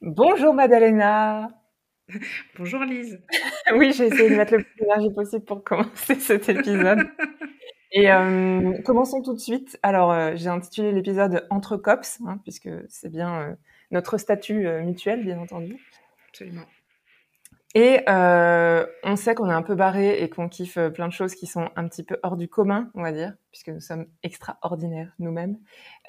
Bonjour Madalena. Bonjour Lise. oui, j'ai essayé de mettre le plus d'énergie possible pour commencer cet épisode. Et euh, commençons tout de suite. Alors, euh, j'ai intitulé l'épisode Entre cops, hein, puisque c'est bien euh, notre statut mutuel, bien entendu. Absolument. Et euh, on sait qu'on est un peu barré et qu'on kiffe plein de choses qui sont un petit peu hors du commun, on va dire, puisque nous sommes extraordinaires nous-mêmes.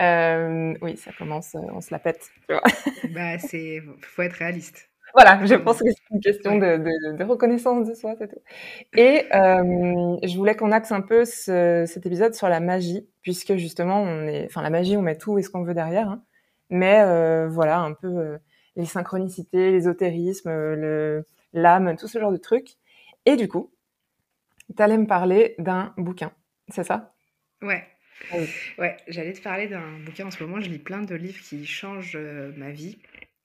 Euh, oui, ça commence, euh, on se la pète, tu vois. Bah, c'est, faut être réaliste. Voilà, je pense que c'est une question de, de, de, reconnaissance de soi, c'est tout. Et euh, je voulais qu'on axe un peu ce, cet épisode sur la magie, puisque justement, on est, enfin, la magie, on met tout et ce qu'on veut derrière, hein, mais euh, voilà, un peu euh, les synchronicités, l'ésotérisme, le l'âme, tout ce genre de trucs. Et du coup, tu allais me parler d'un bouquin, c'est ça? Ouais. Ah ouais, j'allais te parler d'un bouquin en ce moment. Je lis plein de livres qui changent euh, ma vie.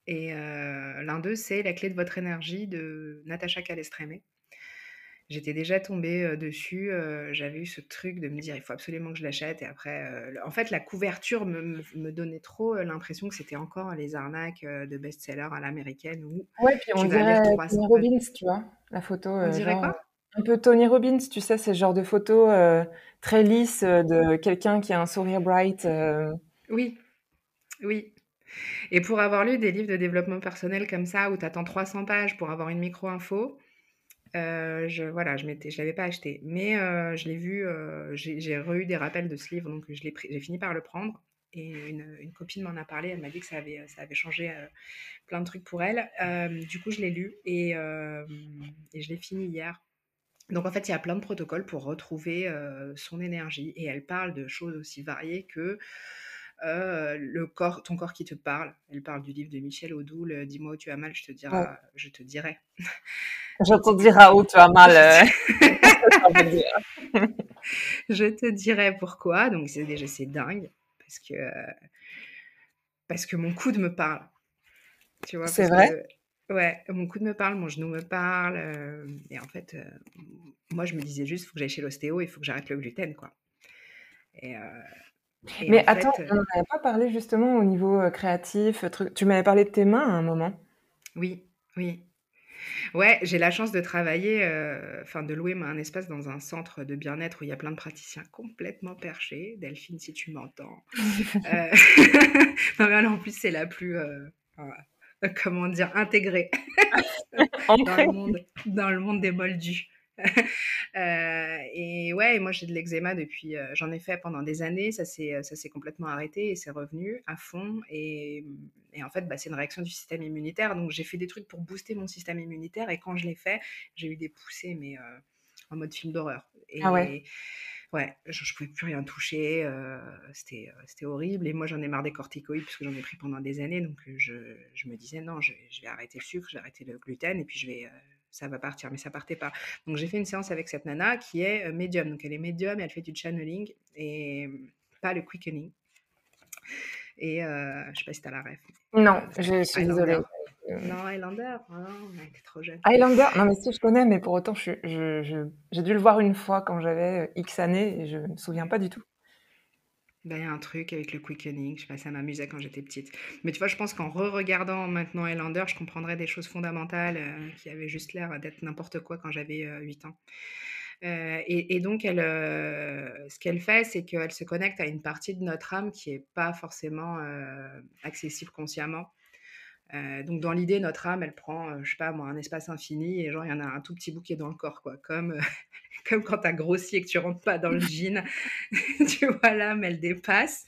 Et euh, l'un d'eux, c'est La clé de votre énergie de Natacha Calestrémé. J'étais déjà tombée dessus. J'avais eu ce truc de me dire, il faut absolument que je l'achète. Et après, en fait, la couverture me, me, donnait trop l'impression que c'était encore les arnaques de best-seller à l'américaine. Où ouais, puis on dirait Tony Robbins, tu vois, la photo. On dirait quoi? un peu Tony Robbins, tu sais, c'est ce genre de photo très lisse de quelqu'un qui a un sourire bright. Oui, oui. Et pour avoir lu des livres de développement personnel comme ça, où tu attends 300 pages pour avoir une micro-info, euh, je voilà, je l'avais pas acheté, mais euh, je l'ai vu. Euh, j'ai, eu des rappels de ce livre, donc j'ai fini par le prendre. Et une, copine m'en a parlé. Elle m'a dit que ça avait, changé plein de trucs pour elle. du coup, je l'ai lu et je l'ai fini hier. Donc en fait, il y a plein de protocoles pour retrouver son énergie et elle parle de choses aussi variées que le corps, ton corps qui te parle. Elle parle du livre de Michel Audoul, Dis-moi où tu as mal, je te dirai. Je te dirai. Je te dirai où tu as mal. Euh. je te dirai pourquoi. Donc c'est déjà c'est dingue parce que parce que mon coude me parle. Tu vois. C'est vrai? ouais, mon coude me parle, mon genou me parle. Euh, et en fait, euh, moi je me disais juste, il faut que j'aille chez l'ostéo, il faut que j'arrête le gluten, quoi. Et, Mais attends, on n'avait pas parlé justement au niveau créatif. Tu m'avais parlé de tes mains à un moment. Oui, oui. Ouais, j'ai la chance de travailler, euh, enfin de louer un espace dans un centre de bien-être où il y a plein de praticiens complètement perchés. Delphine, si tu m'entends. euh... non, mais en plus, c'est la plus, euh, comment dire, intégrée dans, le monde, dans le monde des moldus. Euh, et ouais, moi j'ai de l'eczéma depuis, euh, j'en ai fait pendant des années, ça s'est, ça s'est complètement arrêté et c'est revenu à fond. Et, et en fait, bah, c'est une réaction du système immunitaire. Donc j'ai fait des trucs pour booster mon système immunitaire et quand je l'ai fait, j'ai eu des poussées, mais euh, en mode film d'horreur. Et, ah ouais. Ouais, je, ne pouvais plus rien toucher, c'était, c'était horrible. Et moi, j'en ai marre des corticoïdes parce que j'en ai pris pendant des années. Donc, je, je me disais, non, je, je, vais arrêter le sucre, je vais arrêter le gluten et puis je vais, ça va partir, mais ça partait pas. Donc j'ai fait une séance avec cette nana qui est euh, médium. Donc elle est médium et elle fait du channeling et pas le quickening. Et euh, je sais pas si tu as la ref. Non, je suis désolée. Non, Highlander, oh, été trop jeune. Highlander, non mais si je connais, mais pour autant, j'ai je, je, dû le voir une fois quand j'avais euh, X années et je me souviens pas du tout. Ben, y a un truc avec le quickening, je sais pas, ça m'amusait quand j'étais petite. Mais tu vois, je pense qu'en re-regardant maintenant Highlander, je comprendrais des choses fondamentales euh, qui avaient juste l'air d'être n'importe quoi quand j'avais 8 euh, ans. Euh, et, donc, elle, ce qu'elle fait, c'est qu'elle se connecte à une partie de notre âme qui n'est pas forcément accessible consciemment. Donc, dans l'idée, notre âme, elle prend, je sais pas moi, un espace infini et genre, il y en a un tout petit bout qui est dans le corps, quoi. Comme comme quand tu as grossi et que tu rentres pas dans le jean. tu vois, l'âme, elle dépasse.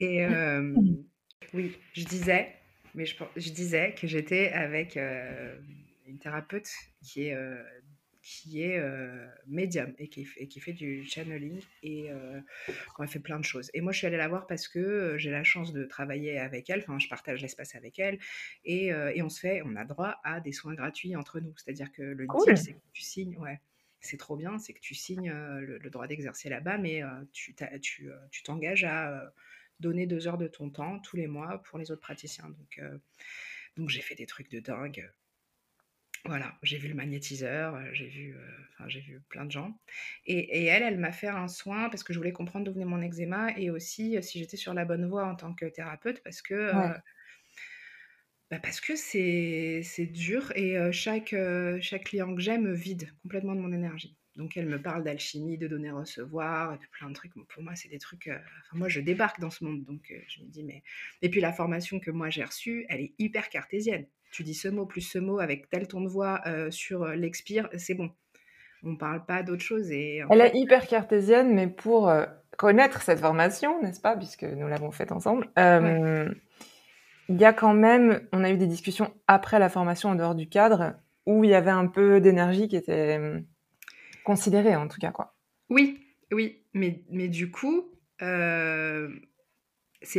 Et euh, oui, je disais, mais je, je disais que j'étais avec euh, une thérapeute qui est, euh, qui est médium et qui, et qui, fait du channeling et on a fait plein de choses. Et moi, je suis allée la voir parce que j'ai la chance de travailler avec elle, enfin, je partage l'espace avec elle et, et, on se fait, on a droit à des soins gratuits entre nous. C'est-à-dire que le deal, c'est que tu signes, ouais c'est trop bien, c'est que tu signes le, droit d'exercer là-bas, mais tu t'engages à donner deux heures de ton temps tous les mois pour les autres praticiens. Donc, donc j'ai fait des trucs de dingue. Voilà, j'ai vu le magnétiseur, j'ai vu, j'ai vu plein de gens. Et, elle, elle m'a fait un soin parce que je voulais comprendre d'où venait mon eczéma et aussi si j'étais sur la bonne voie en tant que thérapeute parce que bah, parce que c'est c'est dur et chaque, chaque client que j'ai me vide complètement de mon énergie. Donc elle me parle d'alchimie, de donner-recevoir et puis plein de trucs. pour moi, c'est des trucs, enfin moi je débarque dans ce monde donc je me dis mais et puis la formation que moi j'ai reçue, elle est hyper cartésienne. Tu dis ce mot plus ce mot avec tel ton de voix, heu, sur, l'expire, c'est bon. On parle pas d'autre chose et Elle est hyper cartésienne, mais pour, connaître cette formation, n'est-ce pas? Puisque nous l'avons faite ensemble, il y a quand même on a eu des discussions après la formation en dehors du cadre, où il y avait un peu d'énergie qui était, considérée en tout cas, quoi. Oui, oui, mais mais du coup, c'est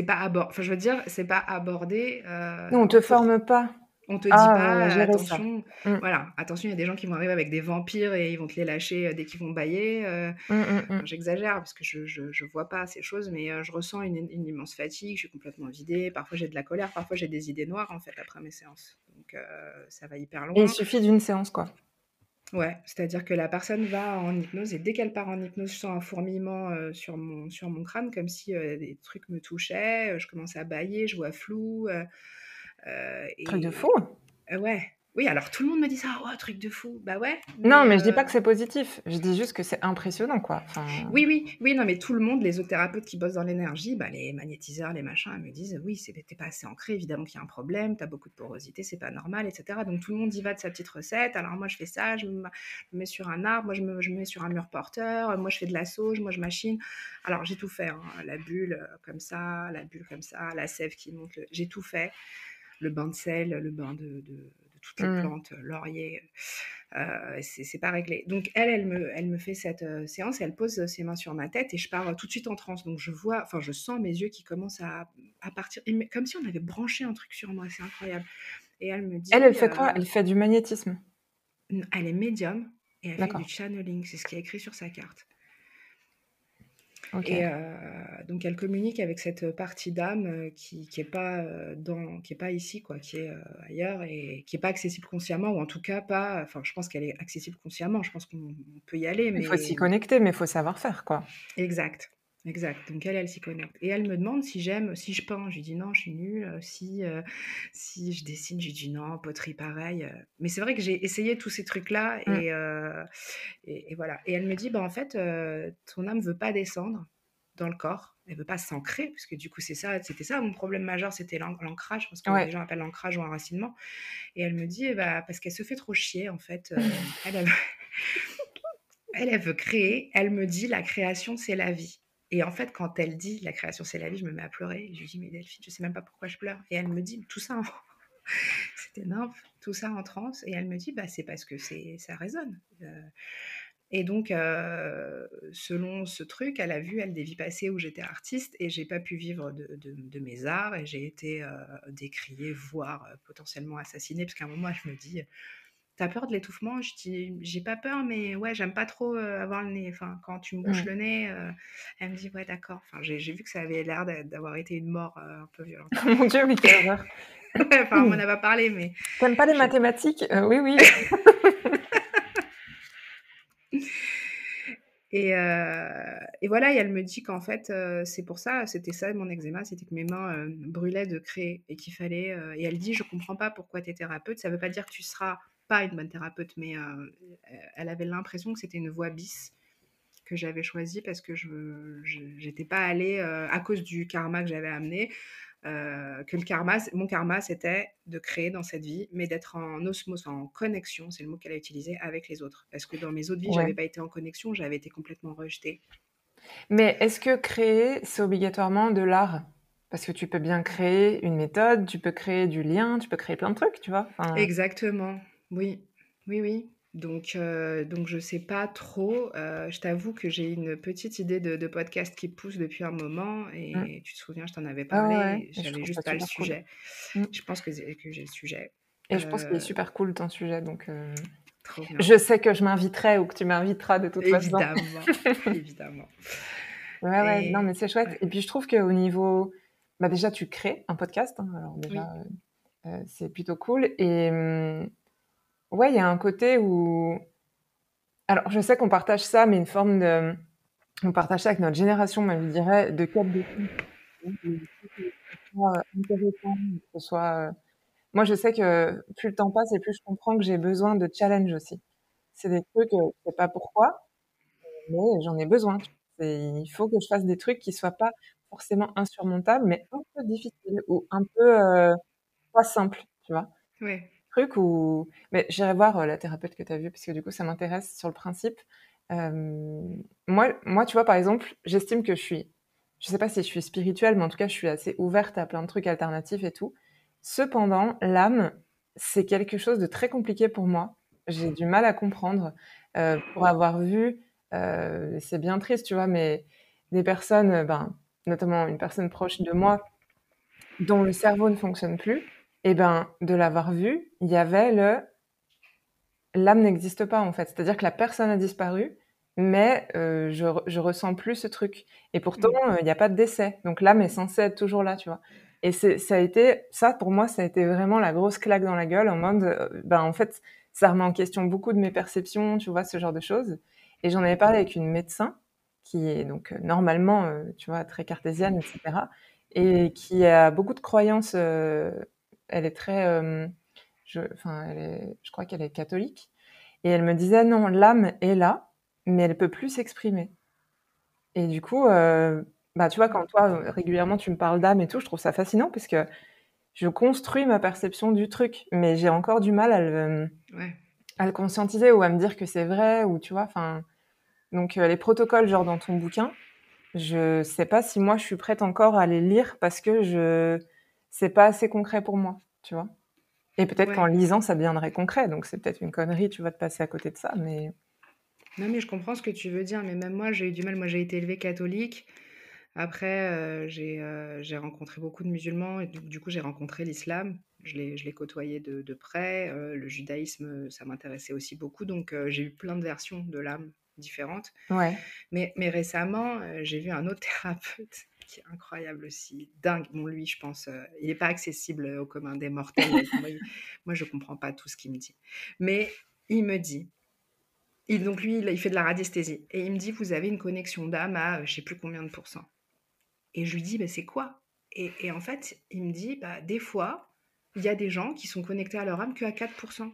pas abord enfin je veux dire, c'est pas abordé, non, on te forme pas. On te dit ah, pas, attention, mmh. voilà, attention, il y a des gens qui vont arriver avec des vampires et ils vont te les lâcher euh, dès qu'ils vont bailler. Euh, mmh, mmh, j'exagère parce que je, je, vois pas ces choses, mais euh, je ressens une, immense fatigue, je suis complètement vidée. Parfois j'ai de la colère, parfois j'ai des idées noires en fait après mes séances. Donc ça va hyper loin. il suffit d'une séance quoi. Ouais, c'est-à-dire que la personne va en hypnose et dès qu'elle part en hypnose, je sens un fourmillement sur, mon, sur mon crâne comme si des trucs me touchaient. je commence à bailler, je vois flou. Euh, truc de fou. Euh, ouais. Oui, alors tout le monde me dit ça, oh, truc de fou. Bah ouais. non, mais je dis pas euh, que c'est positif. Je dis juste que c'est impressionnant, quoi. Oui, oui, oui, non, mais tout le monde, les autres thérapeutes qui bossent dans l'énergie, bah, les magnétiseurs, les machins, me disent, oui, t'es pas assez ancré, évidemment qu'il y a un problème, tu as beaucoup de porosité, c'est pas normal, etc. Donc tout le monde y va de sa petite recette. Alors moi, je fais ça, je me mets sur un arbre, moi, je me, je mets sur un mur porteur, moi, je fais de la sauge, moi, je machine. Alors j'ai tout fait, hein. la bulle comme ça, la bulle comme ça, la sève qui monte, j'ai tout fait le bain de sel, le bain de, toutes les mmh. plantes, laurier, euh, c'est pas réglé. Donc elle, elle me, elle me fait cette euh, séance, elle pose ses mains sur ma tête et je pars tout de suite en transe. Donc je vois, enfin je sens mes yeux qui commencent à, partir, comme si on avait branché un truc sur moi, c'est incroyable. Et elle me dit. Elle, elle fait quoi? euh, Elle fait du magnétisme? Elle est médium et elle fait du channeling, c'est ce qui est écrit sur sa carte. Et euh, donc elle communique avec cette partie d'âme euh, qui qui est pas euh, dans qui est pas ici quoi, qui est ailleurs et qui est pas accessible consciemment ou en tout cas pas. Enfin, je pense qu'elle est accessible consciemment. Je pense qu'on peut y aller, mais il faut s'y connecter, mais il faut savoir faire quoi. Exact. Exact. Donc elle, elle s'y connecte. Et elle me demande si j'aime, si je peins. Je lui dis non, je suis nulle. Si, si je dessine, je lui dis non, poterie pareil. Mais c'est vrai que j'ai essayé tous ces trucs-là mmh. et, et, voilà. Et elle me dit, bah en fait, ton âme veut pas descendre dans le corps. Elle veut pas s'ancrer, parce que du coup, c'est ça, c'était ça mon problème majeur, c'était l'ancrage, parce que les gens appellent l'ancrage ou enracinement. Et elle me dit, bah, parce qu'elle se fait trop chier, en fait. elle, elle veut créer. Elle me dit, la création, c'est la vie. Et en fait, quand elle dit la création, c'est la vie, je me mets à pleurer. Je lui dis, mais Delphine, je sais même pas pourquoi je pleure. Et elle me dit, tout ça, c'était énorme, tout ça en transe. Et elle me dit, bah, c'est parce que c'est, ça résonne. Euh, et donc, euh, selon ce truc, elle a vu, elle, des vies passées où j'étais artiste et j'ai pas pu vivre de, mes arts et j'ai été euh, décriée, voire potentiellement assassinée, parce qu'à un moment, je me dis, T'as peur de l'étouffement? Je dis, j'ai pas peur, mais ouais, j'aime pas trop avoir le nez. Enfin, quand tu me bouches le nez, elle me dit, ouais, d'accord. Enfin, j'ai vu que ça avait l'air d'avoir été une mort un peu violente. Mon Dieu, mais quelle horreur Enfin, on m'en a pas parlé, mais. T'aimes pas les mathématiques? Oui, oui. Et, et, voilà, et elle me dit qu'en fait, c'est pour ça, c'était ça mon eczéma, c'était que mes mains brûlaient de créer et qu'il fallait. et elle dit, je comprends pas pourquoi tu es thérapeute, ça veut pas dire que tu seras pas une bonne thérapeute, mais euh, elle avait l'impression que c'était une voie bis que j'avais choisie parce que je n'étais pas allée euh, à cause du karma que j'avais amené. Euh, que le karma, mon karma, c'était de créer dans cette vie, mais d'être en osmose, en connexion, c'est le mot qu'elle a utilisé, avec les autres. Parce que dans mes autres vies, je j'avais pas été en connexion, j'avais été complètement rejetée. Mais est-ce que créer, c'est obligatoirement de l'art? Parce que tu peux bien créer une méthode, tu peux créer du lien, tu peux créer plein de trucs, tu vois Exactement. Oui, oui, oui. Donc, euh, donc je sais pas trop. Euh, je t'avoue que j'ai une petite idée de, podcast qui pousse depuis un moment et mmh. tu te souviens, je t'en avais ah parlé, j'avais juste pas le sujet. Mmh. Je pense que, que j'ai le sujet. Et je pense qu'il est euh, super cool ton sujet, donc je sais que je m'inviterai ou que tu m'inviteras de toute façon. Évidemment, évidemment. Ouais, ouais, non, mais c'est chouette. Et puis je trouve qu'au niveau, bah déjà tu crées un podcast, hein, alors déjà c'est plutôt cool et hum, Ouais, il y a un côté où. Alors, je sais qu'on partage ça, mais une forme de. On partage ça avec notre génération, mais je dirais, de cap de intéressant, que ce soit moi, je sais que plus le temps passe et plus je comprends que j'ai besoin de challenge aussi. C'est des trucs, je sais pas pourquoi, mais j'en ai besoin. il faut que je fasse des trucs qui soient pas forcément insurmontables, mais un peu difficiles ou un peu pas simples, tu vois. Ouais. Truc mais j'irai voir la thérapeute que tu as vue parce que du coup, ça m'intéresse sur le principe. moi, moi, tu vois, par exemple, j'estime que je suis, je sais pas si je suis spirituelle, mais en tout cas, je suis assez ouverte à plein de trucs alternatifs et tout. Cependant, l'âme, c'est quelque chose de très compliqué pour moi. J'ai du mal à comprendre. Euh, pour avoir vu, euh, c'est bien triste, tu vois, mais des personnes, ben, notamment une personne proche de moi, dont le cerveau ne fonctionne plus, eh ben, de l'avoir vu, il y avait le l'âme n'existe pas en fait. C'est-à-dire que la personne a disparu, mais euh, je, je ressens plus ce truc. Et pourtant, mmh. il n'y a pas de décès. Donc l'âme est censée être toujours là, tu vois. Et ça a été, ça pour moi, ça a été vraiment la grosse claque dans la gueule en mode, euh, ben en fait, ça remet en question beaucoup de mes perceptions, tu vois, ce genre de choses. Et j'en avais parlé avec une médecin qui est donc euh, normalement, euh, tu vois, très cartésienne, etc. Et qui a beaucoup de croyances. Elle est très, je, enfin, elle est, je crois qu'elle est catholique. Et elle me disait non, l'âme est là, mais elle peut plus s'exprimer. Et du coup, bah, tu vois, quand toi, régulièrement, tu me parles d'âme et tout, je trouve ça fascinant parce que je construis ma perception du truc, mais j'ai encore du mal à le, à le conscientiser ou à me dire que c'est vrai ou tu vois, enfin. Donc, euh, les protocoles, genre dans ton bouquin, je sais pas si moi je suis prête encore à les lire parce que je c'est pas assez concret pour moi, tu vois. Et peut-être qu'en lisant, ça deviendrait concret. Donc, c'est peut-être une connerie, tu vas te passer à côté de ça, mais. Non, mais je comprends ce que tu veux dire, mais même moi, j'ai eu du mal. Moi, j'ai été élevée catholique. Après, j'ai, rencontré beaucoup de musulmans et du coup, j'ai rencontré l'islam. Je l'ai côtoyé de de près, le judaïsme, ça m'intéressait aussi beaucoup donc j'ai eu plein de versions de l'âme différentes. Ouais. Mais mais récemment, j'ai vu un autre thérapeute incroyable aussi, dingue. Bon lui, je pense, il n'est pas accessible, au commun des mortels, moi je comprends pas tout ce qu'il me dit. Mais il me dit il donc lui, il fait de la radiesthésie et il me dit: «Vous avez une connexion d'âme à, je sais plus combien de pourcents». Et je lui dis, bah, c'est quoi? Et, en fait, il me dit, bah, des fois, il y a des gens qui sont connectés à leur âme qu'à 4%.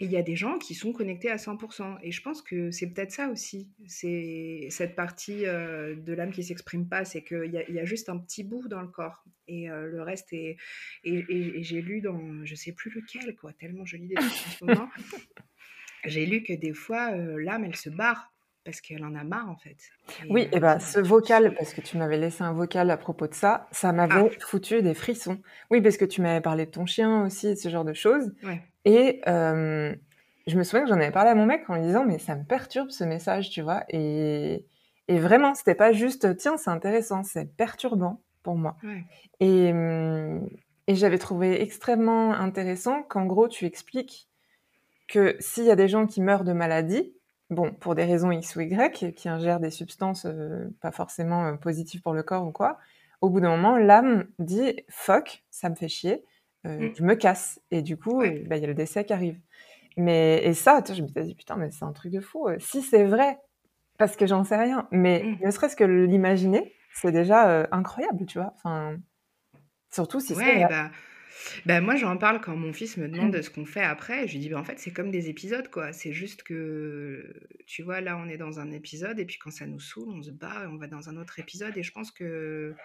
Et il y a des gens qui sont connectés à 100%. Et je pense que c'est peut-être ça aussi. C'est cette partie euh, de l'âme qui s'exprime pas, c'est qu'il y, y, a juste un petit bout dans le corps. Et euh, le reste est... Et, j'ai lu dans... Je sais plus lequel, quoi, tellement je lis des trucs en ce moment. J'ai lu que des fois, euh, l'âme, elle se barre parce qu'elle en a marre en fait. oui, et bah ce vocal, parce que tu m'avais laissé un vocal à propos de ça, ça m'avait ah. foutu des frissons. Oui, parce que tu m'avais parlé de ton chien aussi, ce genre de choses. Et je me souviens que j'en avais parlé à mon mec en lui disant, mais ça me perturbe ce message, tu vois. Et, et vraiment, c'était pas juste, tiens, c'est intéressant, c'est perturbant pour moi. Et, et j'avais trouvé extrêmement intéressant qu'en gros, tu expliques que s'il y a des gens qui meurent de maladie, bon, pour des raisons X ou Y, qui ingèrent des substances euh, pas forcément euh, positives pour le corps ou quoi, au bout d'un moment, l'âme dit fuck, ça me fait chier, euh, mm. je me casse. Et du coup, bah, il y a le décès qui arrive. Mais, et ça, je me suis dit, putain, mais c'est un truc de fou. Si c'est vrai, parce que j'en sais rien, mais mm. ne serait-ce que l'imaginer, c'est déjà incroyable, tu vois. Enfin, surtout si c'est. Bah, ben moi, j'en parle quand mon fils me demande mmh. ce qu'on fait après. Je lui dis, ben, en fait, c'est comme des épisodes, quoi. C'est juste que, tu vois, là, on est dans un épisode, et puis quand ça nous saoule, on se bat, et on va dans un autre épisode. Et je pense que euh,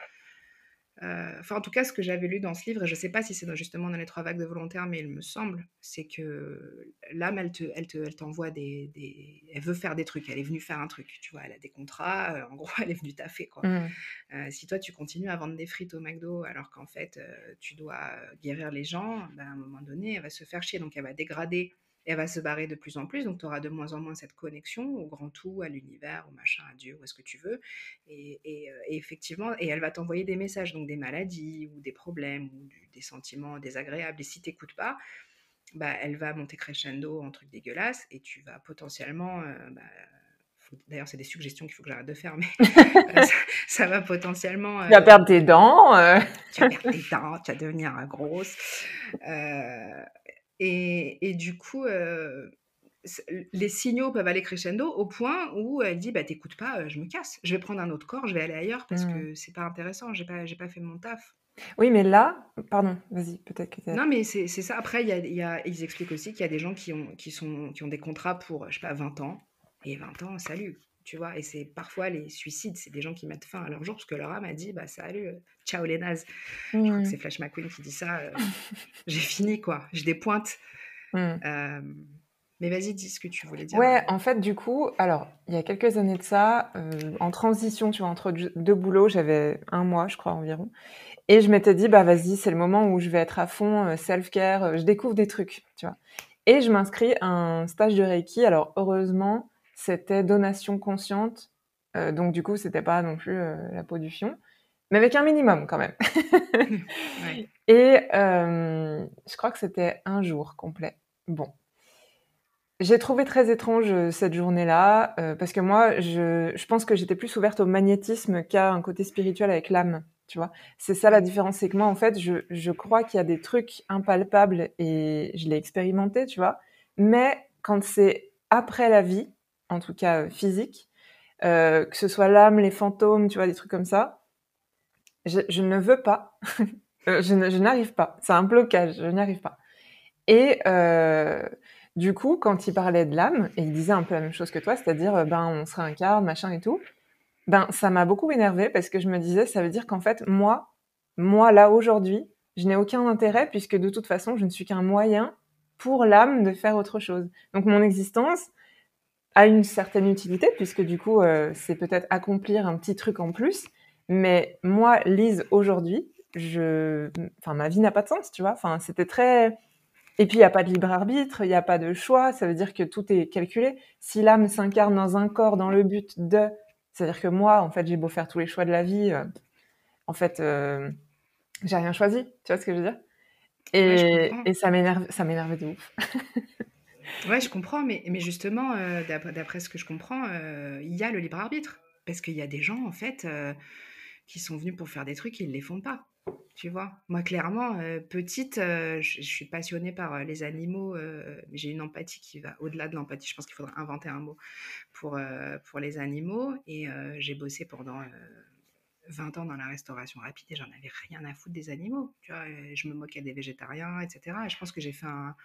enfin, en tout cas, ce que j'avais lu dans ce livre, et je ne sais pas si c'est justement dans les trois vagues de volontaires, mais il me semble, c'est que l'âme, elle, te, elle, te, elle t'envoie des, des, Elle veut faire des trucs, elle est venue faire un truc, tu vois, elle a des contrats, euh, en gros, elle est venue taffer, quoi. Mmh. Euh, si toi, tu continues à vendre des frites au McDo, alors qu'en fait, tu dois guérir les gens, ben, à un moment donné, elle va se faire chier, donc elle va dégrader elle va se barrer de plus en plus, donc tu auras de moins en moins cette connexion au grand tout, à l'univers, au machin, à Dieu, ou à ce que tu veux. Et, euh, effectivement, et elle va t'envoyer des messages, donc des maladies, ou des problèmes, ou des sentiments désagréables. Et si tu n'écoutes pas, bah, elle va monter crescendo en truc dégueulasse, et tu vas potentiellement... Euh, bah, D'ailleurs, c'est des suggestions qu'il faut que j'arrête de faire, mais euh, ça, va potentiellement. tu vas perdre tes dents. Tu vas perdre tes dents, tu vas devenir grosse. Et, du coup, les signaux peuvent aller crescendo au point où elle dit bah t'écoutes pas, je me casse, je vais prendre un autre corps, je vais aller ailleurs parce mmh. que c'est pas intéressant, j'ai pas j'ai pas fait mon taf. Oui, mais là, pardon, vas-y, peut-être que Non, mais c'est ça. Après, y a, y a- ils expliquent aussi qu'il y a des gens qui ont, qui sont, qui ont des contrats pour, je sais pas, 20 ans. Et 20 ans, salut, tu vois. Et c'est parfois les suicides, c'est des gens qui mettent fin à leur jour parce que leur âme a dit, bah salut, euh, ciao les nazes. Je crois que Mmh. c'est Flash McQueen qui dit ça. euh, j'ai fini, quoi. J'ai des pointes. Mmh. Euh, mais vas-y, dis ce que tu voulais dire. Ouais, en fait, du coup, alors, il y a quelques années de ça, euh, en transition, tu vois, entre deux boulots, j'avais un mois, je crois, environ. Et je m'étais dit, bah vas-y, c'est le moment où je vais être à fond, self-care, je découvre des trucs, tu vois. Et je m'inscris à un stage de Reiki. Alors, heureusement, c'était donation consciente. Euh, donc, du coup, c'était pas non plus euh, la peau du fion. Mais avec un minimum, quand même. Ouais. Et euh, je crois que c'était un jour complet. Bon. J'ai trouvé très étrange cette journée-là, parce que moi, je, je pense que j'étais plus ouverte au magnétisme qu'à un côté spirituel avec l'âme, tu vois. C'est ça la différence, c'est que moi, en fait, je, je crois qu'il y a des trucs impalpables et je l'ai expérimenté, tu vois. Mais quand c'est après la vie, en tout cas euh, physique, euh, que ce soit l'âme, les fantômes, tu vois, des trucs comme ça, je, ne veux pas. Euh, je n'arrive pas. C'est un blocage, je n'y arrive pas. Et du coup, quand il parlait de l'âme, et il disait un peu la même chose que toi, c'est-à-dire, ben, on se réincarne, machin et tout, ben, ça m'a beaucoup énervé parce que je me disais, ça veut dire qu'en fait, moi, moi, là, aujourd'hui, je n'ai aucun intérêt puisque de toute façon, je ne suis qu'un moyen pour l'âme de faire autre chose. Donc, mon existence a une certaine utilité puisque du coup, euh, c'est peut-être accomplir un petit truc en plus. Mais moi, Lise, aujourd'hui, je, enfin, ma vie n'a pas de sens, tu vois. Enfin, c'était très, et puis, il n'y a pas de libre arbitre, il n'y a pas de choix, ça veut dire que tout est calculé. Si l'âme s'incarne dans un corps dans le but de... C'est-à-dire que moi, en fait, j'ai beau faire tous les choix de la vie, euh, en fait, euh, j'ai rien choisi, tu vois ce que je veux dire? Et, Ouais, ça m'énerve, ça m'énervait de ouf. Ouais, je comprends, mais, mais justement, euh, d'après, ce que je comprends, euh, il y a le libre arbitre. Parce qu'il y a des gens, en fait, euh, qui sont venus pour faire des trucs, ils ne les font pas. Tu vois, moi, clairement, petite, je, suis passionnée par les animaux, j'ai une empathie qui va au-delà de l'empathie. Je pense qu'il faudrait inventer un mot pour, pour les animaux. Et j'ai bossé pendant euh, 20 ans dans la restauration rapide et j'en avais rien à foutre des animaux. Tu vois, je me moquais des végétariens, etc. Et je pense que j'ai fait un.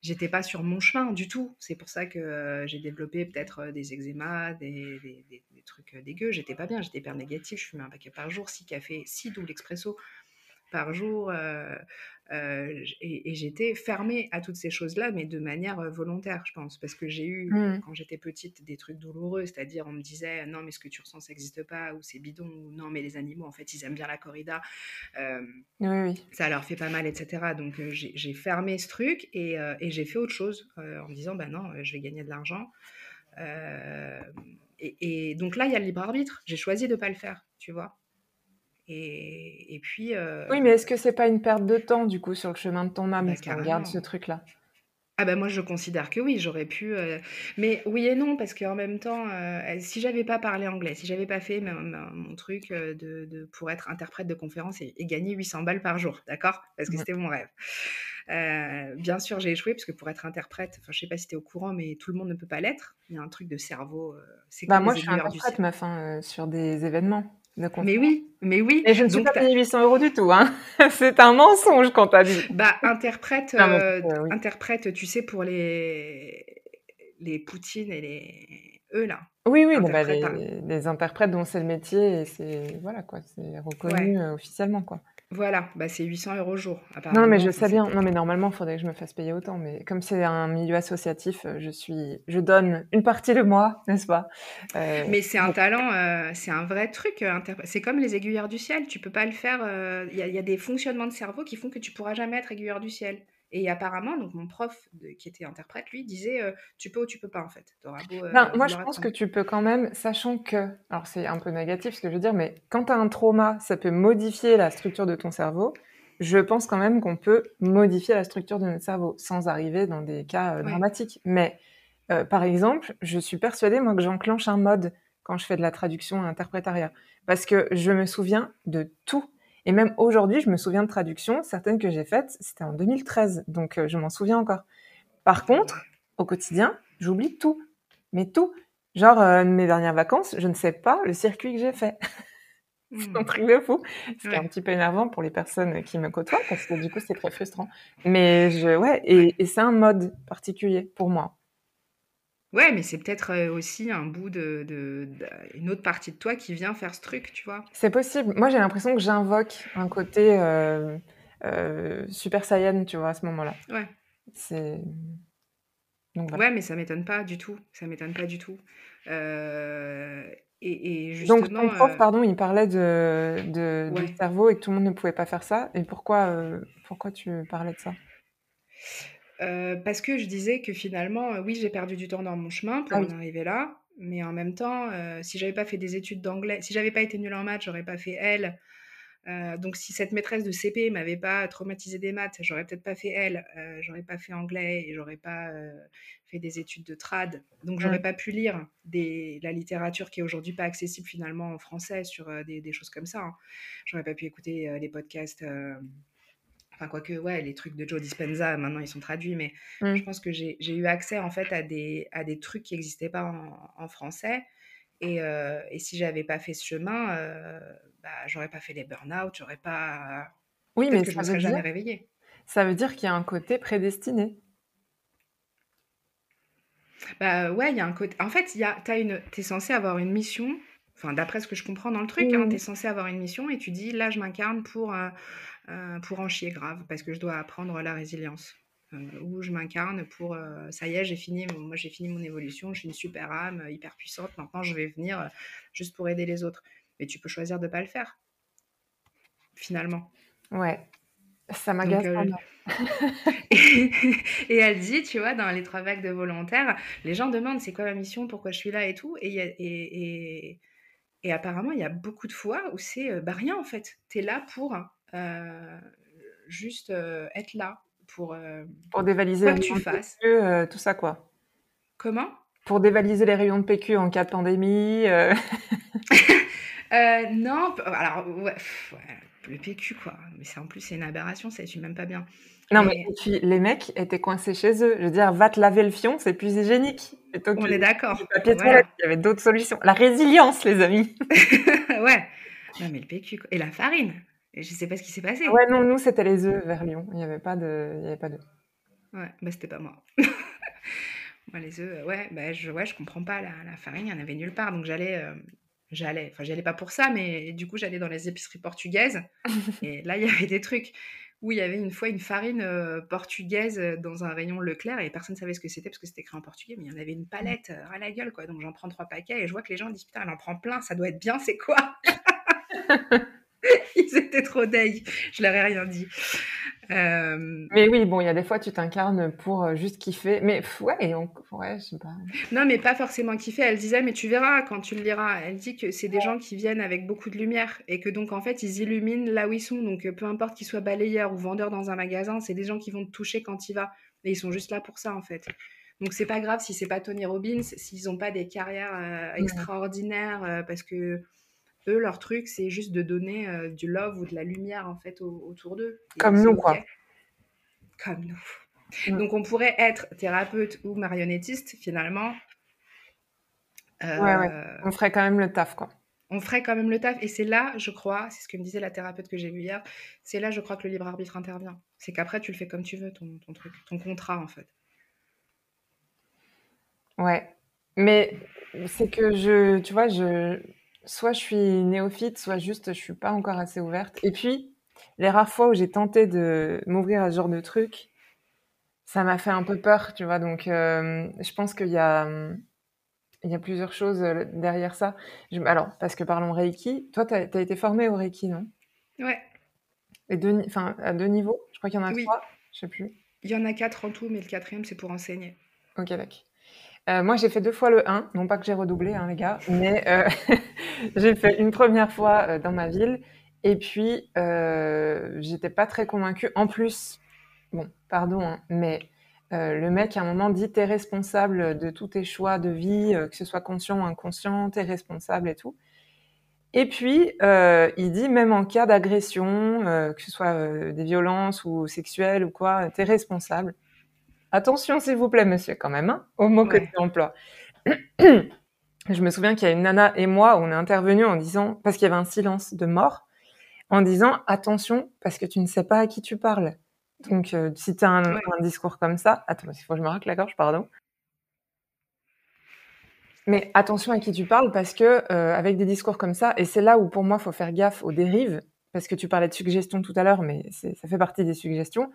J'étais pas sur mon chemin du tout. C'est pour ça que euh, j'ai développé peut-être euh, des eczémas, des, des, trucs euh, dégueux. J'étais pas bien, j'étais hyper négative. Je fumais un paquet par jour, six cafés, six double expresso par jour. euh, euh, et et j'étais fermée à toutes ces choses-là, mais de manière volontaire, je pense. Parce que j'ai eu, Mm. quand j'étais petite, des trucs douloureux. C'est-à-dire, on me disait, non, mais ce que tu ressens, ça n'existe pas, ou c'est bidon, ou non, mais les animaux, en fait, ils aiment bien la corrida. Euh, Oui, oui. ça leur fait pas mal, etc. Donc euh, j'ai fermé ce truc et, et j'ai fait autre chose en me disant, bah non, je vais gagner de l'argent. Et, et donc là, il y a le libre arbitre. J'ai choisi de pas le faire, tu vois? Et, et puis, euh, Oui, mais est-ce que c'est pas une perte de temps, du coup, sur le chemin de ton âme, bah, si carrément. ce truc-là? Ah bah moi je considère que oui, j'aurais pu. euh, Mais oui et non, parce qu'en même temps, euh, si j'avais pas parlé anglais, si j'avais pas fait ma- ma- mon truc euh, de, de- pour être interprète de conférence et, et gagner 800 balles par jour, d'accord? Parce que c'était mon rêve. Euh, bien sûr, j'ai échoué parce que pour être interprète, enfin je sais pas si tu es au courant, mais tout le monde ne peut pas l'être. Il y a un truc de cerveau, c'est Bah, moi, je suis interprète, meuf, hein, sur des événements Mais oui, mais oui. Et je ne suis Donc pas t'as- payée 800 euros du tout, hein. C'est un mensonge qu'on t'a dit. Bah, interprète, Ah, euh, euh, oui. interprète, tu sais, pour les les Poutines et les eux là. Oui, oui, bon, bah, hein. les, les interprètes dont c'est le métier et c'est voilà quoi, c'est reconnu Ouais. euh, officiellement quoi. Voilà, bah c'est 800 euros jour, Non, mais je sais bien. c'était. Non, mais normalement, il faudrait que je me fasse payer autant. Mais comme c'est un milieu associatif, euh, je suis, je donne une partie de moi, n'est-ce pas? Euh, Mais c'est un talent, euh, c'est un vrai truc. euh, C'est comme les aiguilleurs du ciel. Tu peux pas le faire. Il y, y a des fonctionnements de cerveau qui font que tu pourras jamais être aiguilleur du ciel. Et apparemment, donc mon prof de- qui était interprète, lui, disait euh, tu peux ou tu peux pas en fait. T'auras beau euh, moi, je pense que tu peux quand même, sachant que, alors c'est un peu négatif ce que je veux dire, mais quand tu as un trauma, ça peut modifier la structure de ton cerveau. Je pense quand même qu'on peut modifier la structure de notre cerveau sans arriver dans des cas euh, Ouais. dramatiques. Mais par exemple, je suis persuadée, moi, que j'enclenche un mode quand je fais de la traduction et interprétariat. Parce que je me souviens de tout. Et même aujourd'hui, je me souviens de traductions, certaines que j'ai faites, c'était en 2013, donc euh, je m'en souviens encore. Par contre, au quotidien, j'oublie tout. Mais tout. Genre, euh, mes dernières vacances, je ne sais pas le circuit que j'ai fait. C'est un mmh. truc de fou. Ce qui est un petit peu énervant pour les personnes qui me côtoient parce que du coup, c'est très frustrant. Mais je, ouais, et, c'est un mode particulier pour moi. Ouais, mais c'est peut-être euh, aussi un bout de, de, une autre partie de toi qui vient faire ce truc, tu vois. C'est possible. Moi, j'ai l'impression que j'invoque un côté euh, euh, super saiyan, tu vois, à ce moment-là. Ouais. C'est. Ouais, mais ça m'étonne pas du tout. Ça m'étonne pas du tout. Euh, et, justement, Donc ton prof, euh, pardon, il parlait de, de du cerveau et que tout le monde ne pouvait pas faire ça. Et pourquoi, euh, pourquoi tu parlais de ça? Euh, Parce que je disais que finalement, oui, j'ai perdu du temps dans mon chemin pour ah en arriver là. Mais en même temps, si j'avais pas fait des études d'anglais, si j'avais pas été nulle en maths, j'aurais pas fait L. donc si cette maîtresse de CP m'avait pas traumatisé des maths, j'aurais peut-être pas fait L, j'aurais pas fait anglais et j'aurais pas fait des études de trad, donc j'aurais mmh. pas pu lire des, la littérature qui est aujourd'hui pas accessible finalement en français sur euh, des, des, choses comme ça. Hein. J'aurais pas pu écouter euh, les podcasts, euh, enfin quoique ouais, les trucs de Joe Dispenza maintenant ils sont traduits, mais mmh. je pense que j'ai eu accès en fait à des, à des trucs qui n'existaient pas en, en, français. Et, et si j'avais pas fait ce chemin, bah, j'aurais pas fait les burn-out, j'aurais pas. Oui, mais que je me serais jamais réveillée. Ça veut dire qu'il y a un côté prédestiné. Bah ouais, il y a un côté. En fait, il y a, une, t'es censé avoir une mission. Enfin, d'après ce que je comprends dans le truc, hein, mmh. t'es censé avoir une mission et tu dis là, je m'incarne pour euh, euh, pour en chier grave parce que je dois apprendre la résilience. Euh, ou je m'incarne pour ça y est, j'ai fini. Moi, j'ai fini mon évolution. Je suis une super âme, hyper puissante. Maintenant, je vais venir juste pour aider les autres. Mais tu peux choisir de pas le faire. Finalement. Ouais. Ça m'agace et, elle dit, tu vois, dans les trois vagues de volontaires, les gens demandent c'est quoi ma mission, pourquoi je suis là et tout. Et, et, et, apparemment, il y a beaucoup de fois où c'est euh, bah rien en fait. Tu es là pour euh, juste euh, être là, pour, pour dévaliser quoi que tu fasses. PQ, tout ça quoi. Comment? Pour dévaliser les rayons de PQ en cas de pandémie. non, alors ouais, le PQ quoi. Mais c'est en plus c'est une aberration, ça ne même pas bien. Non, mais puis, les mecs étaient coincés chez eux. Je veux dire, va te laver le fion, c'est plus hygiénique. on est d'accord. il y avait d'autres solutions. La résilience, les amis. ouais. Non, mais le PQ. Et la farine. Je sais pas ce qui s'est passé. Ouais, non, nous, c'était les œufs vers Lyon. Il n'y avait pas de. Il y avait pas d'œufs. Ouais, bah, c'était pas moi. moi, les œufs, ouais, bah, je, ouais, je comprends pas. La, la farine, il n'y en avait nulle part. Donc, j'allais. Euh, j'allais, enfin, j'allais pas pour ça, mais du coup, j'allais dans les épiceries portugaises. et là, il y avait des trucs où il y avait une fois une farine euh, portugaise euh, dans un rayon Leclerc et personne ne savait ce que c'était parce que c'était écrit en portugais, mais il y en avait une palette euh, à la gueule, quoi. Donc j'en prends trois paquets et je vois que les gens disent Putain, elle en prend plein, ça doit être bien, c'est quoi? Ils étaient trop deg, je leur ai rien dit. Euh, mais oui, bon, il y a des fois, tu t'incarnes pour euh, juste kiffer. Mais ouais, ouais, je sais pas. Non, mais pas forcément kiffer. Elle disait, mais tu verras quand tu le liras. Elle dit que c'est des gens qui viennent avec beaucoup de lumière et que donc, en fait, ils illuminent là où ils sont. Donc, peu importe qu'ils soient balayeurs ou vendeurs dans un magasin, c'est des gens qui vont te toucher quand ils va. Et ils sont juste là pour ça, en fait. Donc, c'est pas grave si c'est pas Tony Robbins, s'ils ont pas des carrières euh, extraordinaires, parce que eux, leur truc, c'est juste de donner euh, du love ou de la lumière en fait autour d'eux. Comme nous, quoi. Comme nous. Donc, on pourrait être thérapeute ou marionnettiste, finalement. ouais, ouais. Euh, on ferait quand même le taf, quoi. On ferait quand même le taf. Et c'est là, je crois, c'est ce que me disait la thérapeute que j'ai vue hier, c'est là, je crois, que le libre arbitre intervient. C'est qu'après, tu le fais comme tu veux, ton, ton truc, ton contrat, en fait. Ouais. Mais c'est que je, tu vois, je, soit je suis néophyte, soit juste je suis pas encore assez ouverte. Et puis, les rares fois où j'ai tenté de m'ouvrir à ce genre de truc, ça m'a fait un peu peur, tu vois. Donc, euh, je pense qu'il y a, il y a plusieurs choses euh, derrière ça. alors, parce que parlons Reiki, toi, tu as, été formée au Reiki, non? Ouais. Et deux, enfin, à deux niveaux? Je crois qu'il y en a trois, je sais plus. Il y en a quatre en tout, mais le quatrième, c'est pour enseigner. Ok, d'accord. Euh, moi, j'ai fait deux fois le 1, non pas que j'ai redoublé, hein, les gars, mais euh, j'ai fait une première fois euh, dans ma ville, et puis j'étais pas très convaincue. En plus, bon, pardon, hein, mais le mec à un moment dit t'es responsable de tous tes choix de vie, que ce soit conscient ou inconscient, t'es responsable et tout. Et puis, il dit même en cas d'agression, que ce soit des violences ou sexuelles ou quoi, t'es responsable. Attention, s'il vous plaît, monsieur, quand même, hein, au mot que tu emploies. je me souviens qu'il y a une nana et moi, on est intervenu en disant, parce qu'il y avait un silence de mort, en disant attention, parce que tu ne sais pas à qui tu parles. Donc, euh, si tu as un, un, discours comme ça, attends, il faut que je me racle la gorge, pardon. Mais attention à qui tu parles parce que euh, avec des discours comme ça, et c'est là où pour moi il faut faire gaffe aux dérives, parce que tu parlais de suggestions tout à l'heure, mais ça fait partie des suggestions,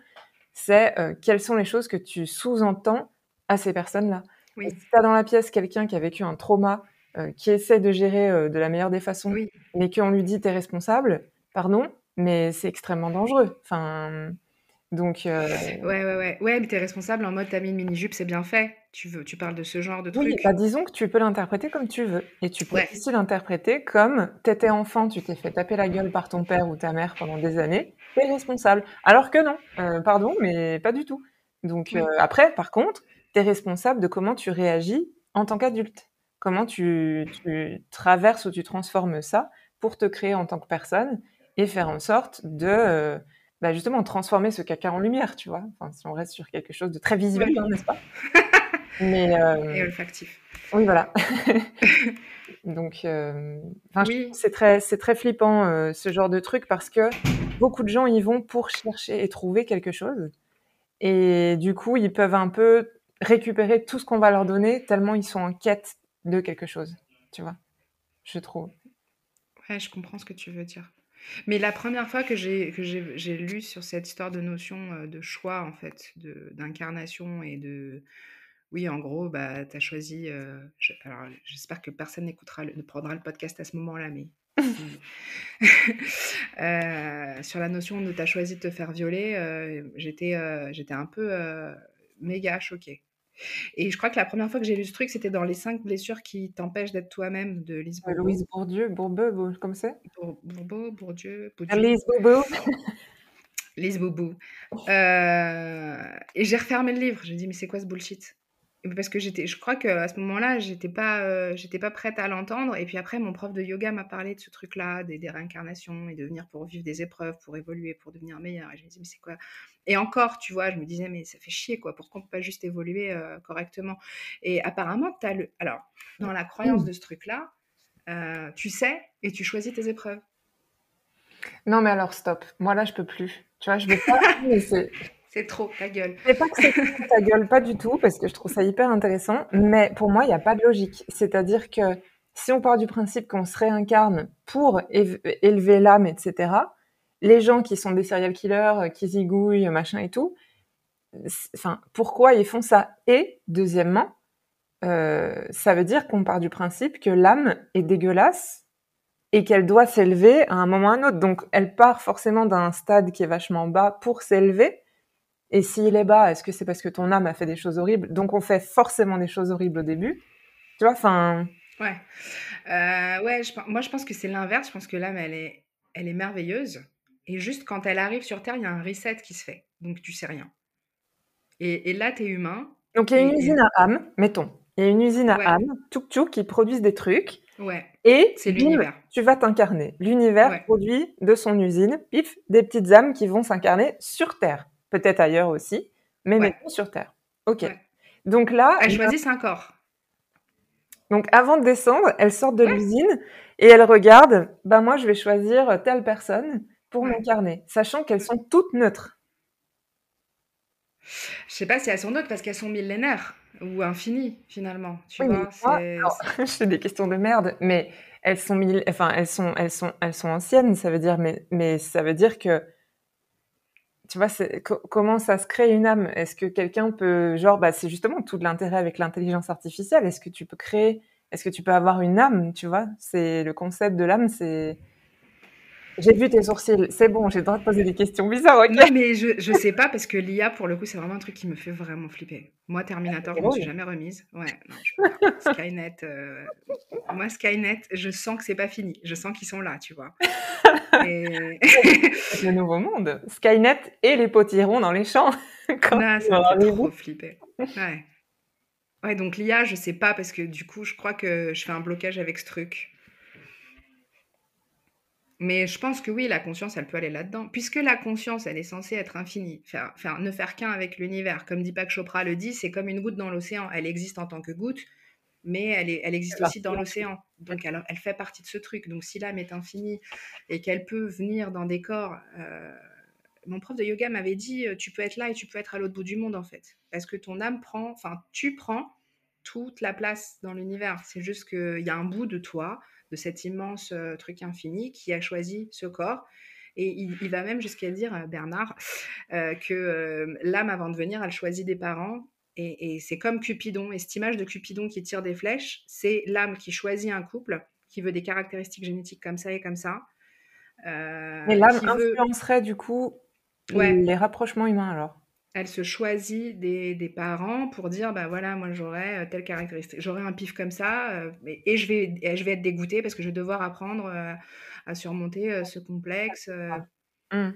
c'est euh, quelles sont les choses que tu sous-entends à ces personnes-là. Si tu as dans la pièce quelqu'un qui a vécu un trauma, euh, qui essaie de gérer de la meilleure des façons, mais qu'on lui dit t'es responsable, pardon, mais c'est extrêmement dangereux. Enfin, donc. Euh, ouais, ouais, ouais. Ouais, mais t'es responsable en mode t'as mis une mini-jupe, c'est bien fait. Tu, veux, tu parles de ce genre de truc. Oui, bah, disons que tu peux l'interpréter comme tu veux. Et tu peux aussi l'interpréter comme t'étais enfant, tu t'es fait taper la gueule par ton père ou ta mère pendant des années, t'es responsable. Alors que non, euh, pardon, mais pas du tout. Donc euh, après, par contre, t'es responsable de comment tu réagis en tant qu'adulte. Comment tu, tu traverses ou tu transformes ça pour te créer en tant que personne et faire en sorte de bah, justement transformer ce caca en lumière, tu vois. Enfin, si on reste sur quelque chose de très visuel, hein, n'est-ce pas? Mais, euh... Et olfactif. Oui, voilà. Donc, euh... oui. c'est très, c'est très flippant euh, ce genre de truc parce que beaucoup de gens y vont pour chercher et trouver quelque chose, et du coup, ils peuvent un peu récupérer tout ce qu'on va leur donner tellement ils sont en quête de quelque chose, tu vois. Je trouve. Ouais, je comprends ce que tu veux dire. Mais la première fois que j'ai que j'ai lu sur cette histoire de notion euh, de choix, en fait, d'incarnation et de... Oui, en gros, bah, tu as choisi... Euh, alors, j'espère que personne n'écoutera, ne prendra le podcast à ce moment-là, mais... euh, sur la notion de tu as choisi de te faire violer, euh, j'étais j'étais un peu méga choquée. Et je crois que la première fois que j'ai lu ce truc, c'était dans Les cinq blessures qui t'empêchent d'être toi-même de Lise Bourbeau. Louise Bourdieu, Bourbeau, comme c'est? Bourbeau, Bourdieu, Bourdieu. Lise Bourbeau. Lise Boubou. Euh, et j'ai refermé le livre. J'ai dit, mais c'est quoi ce bullshit? Parce que j'étais, je crois qu'à ce moment-là, j'étais pas, euh, j'étais pas prête à l'entendre. Et puis après, mon prof de yoga m'a parlé de ce truc-là, des, réincarnations et de venir pour vivre des épreuves, pour évoluer, pour devenir meilleur. Et je me disais, mais c'est quoi? Et encore, tu vois, je me disais, mais ça fait chier, quoi. Pourquoi on peut pas juste évoluer euh, correctement? Et apparemment, as le, alors, dans la croyance de ce truc-là, euh, tu sais et tu choisis tes épreuves. Non, mais alors stop. Moi là, je peux plus. Tu vois, je veux pas. mais c'est trop, ta gueule. C'est pas que c'est ta gueule, pas du tout, parce que je trouve ça hyper intéressant. Mais pour moi, il n'y a pas de logique. C'est-à-dire que si on part du principe qu'on se réincarne pour élever l'âme, etc., les gens qui sont des serial killers, qui zigouillent, machin et tout, enfin, pourquoi ils font ça? Et deuxièmement, euh, ça veut dire qu'on part du principe que l'âme est dégueulasse et qu'elle doit s'élever à un moment ou à un autre. Donc, elle part forcément d'un stade qui est vachement bas pour s'élever. Et s'il est bas, est-ce que c'est parce que ton âme a fait des choses horribles? Donc on fait forcément des choses horribles au début. Tu vois, enfin. Ouais. Euh, ouais, moi je pense que c'est l'inverse. Je pense que l'âme, elle est, elle est merveilleuse. Et juste quand elle arrive sur Terre, il y a un reset qui se fait. Donc tu sais rien. Et, là, tu es humain. Donc il y a une usine à âme, mettons. Il y a une usine à âme, tuk tuk, qui produisent des trucs. Ouais. Et c'est l'univers. Tu vas t'incarner. L'univers produit de son usine, pif, des petites âmes qui vont s'incarner sur Terre peut-être ailleurs aussi, mais mettons sur Terre. Ok. Donc là. Elle choisit un corps. Donc avant de descendre, elle sort de l'usine et elle regarde, bah moi je vais choisir telle personne pour m'incarner, sachant qu'elles sont toutes neutres. Je sais pas si elles sont neutres parce qu'elles sont millénaires ou infinies finalement. Tu vois, c'est des questions de merde, mais elles sont mille... enfin elles sont elles sont elles sont anciennes, ça veut dire mais mais ça veut dire que tu vois, comment ça se crée une âme? Est-ce que quelqu'un peut, genre, bah, c'est justement tout l'intérêt avec l'intelligence artificielle. Est-ce que tu peux créer, est-ce que tu peux avoir une âme Tu vois, c'est le concept de l'âme, c'est j'ai vu tes sourcils, c'est bon, j'ai le droit de poser des questions bizarres, ok? Non, mais je, je sais pas, parce que l'IA, pour le coup, c'est vraiment un truc qui me fait vraiment flipper. Moi, Terminator, je ne me suis jamais remise. Ouais, non, je Skynet, euh, moi, Skynet, je sens que c'est pas fini. Je sens qu'ils sont là, tu vois. Et... le nouveau monde. Skynet et les potirons dans les champs. Quand ça me fait trop flipper. Ouais. Ouais, donc l'IA, je sais pas, parce que du coup, je crois que je fais un blocage avec ce truc. Mais je pense que oui, la conscience, elle peut aller là-dedans. Puisque la conscience, elle est censée être infinie, faire, faire ne faire qu'un avec l'univers. Comme Deepak Chopra le dit, c'est comme une goutte dans l'océan. Elle existe en tant que goutte, mais elle, est, elle existe aussi dans l'océan. Donc, elle fait partie de ce truc. Donc, si l'âme est infinie et qu'elle peut venir dans des corps. Euh, mon prof de yoga m'avait dit tu peux être là et tu peux être à l'autre bout du monde, en fait. Parce que ton âme prend, enfin, tu prends toute la place dans l'univers. C'est juste qu'il y a un bout de toi, de cet immense truc infini, qui a choisi ce corps. Et il, va même jusqu'à dire, Bernard, que l'âme, avant de venir, elle choisit des parents et, c'est comme Cupidon. Et cette image de Cupidon qui tire des flèches, c'est l'âme qui choisit un couple, qui veut des caractéristiques génétiques comme ça et comme ça. Euh, Mais l'âme influencerait du coup les rapprochements humains alors? Elle se choisit des, parents pour dire bah voilà moi j'aurais euh, telle caractéristique j'aurais un pif comme ça euh, et, je vais je vais être dégoûtée parce que je vais devoir apprendre à surmonter ce complexe mmh.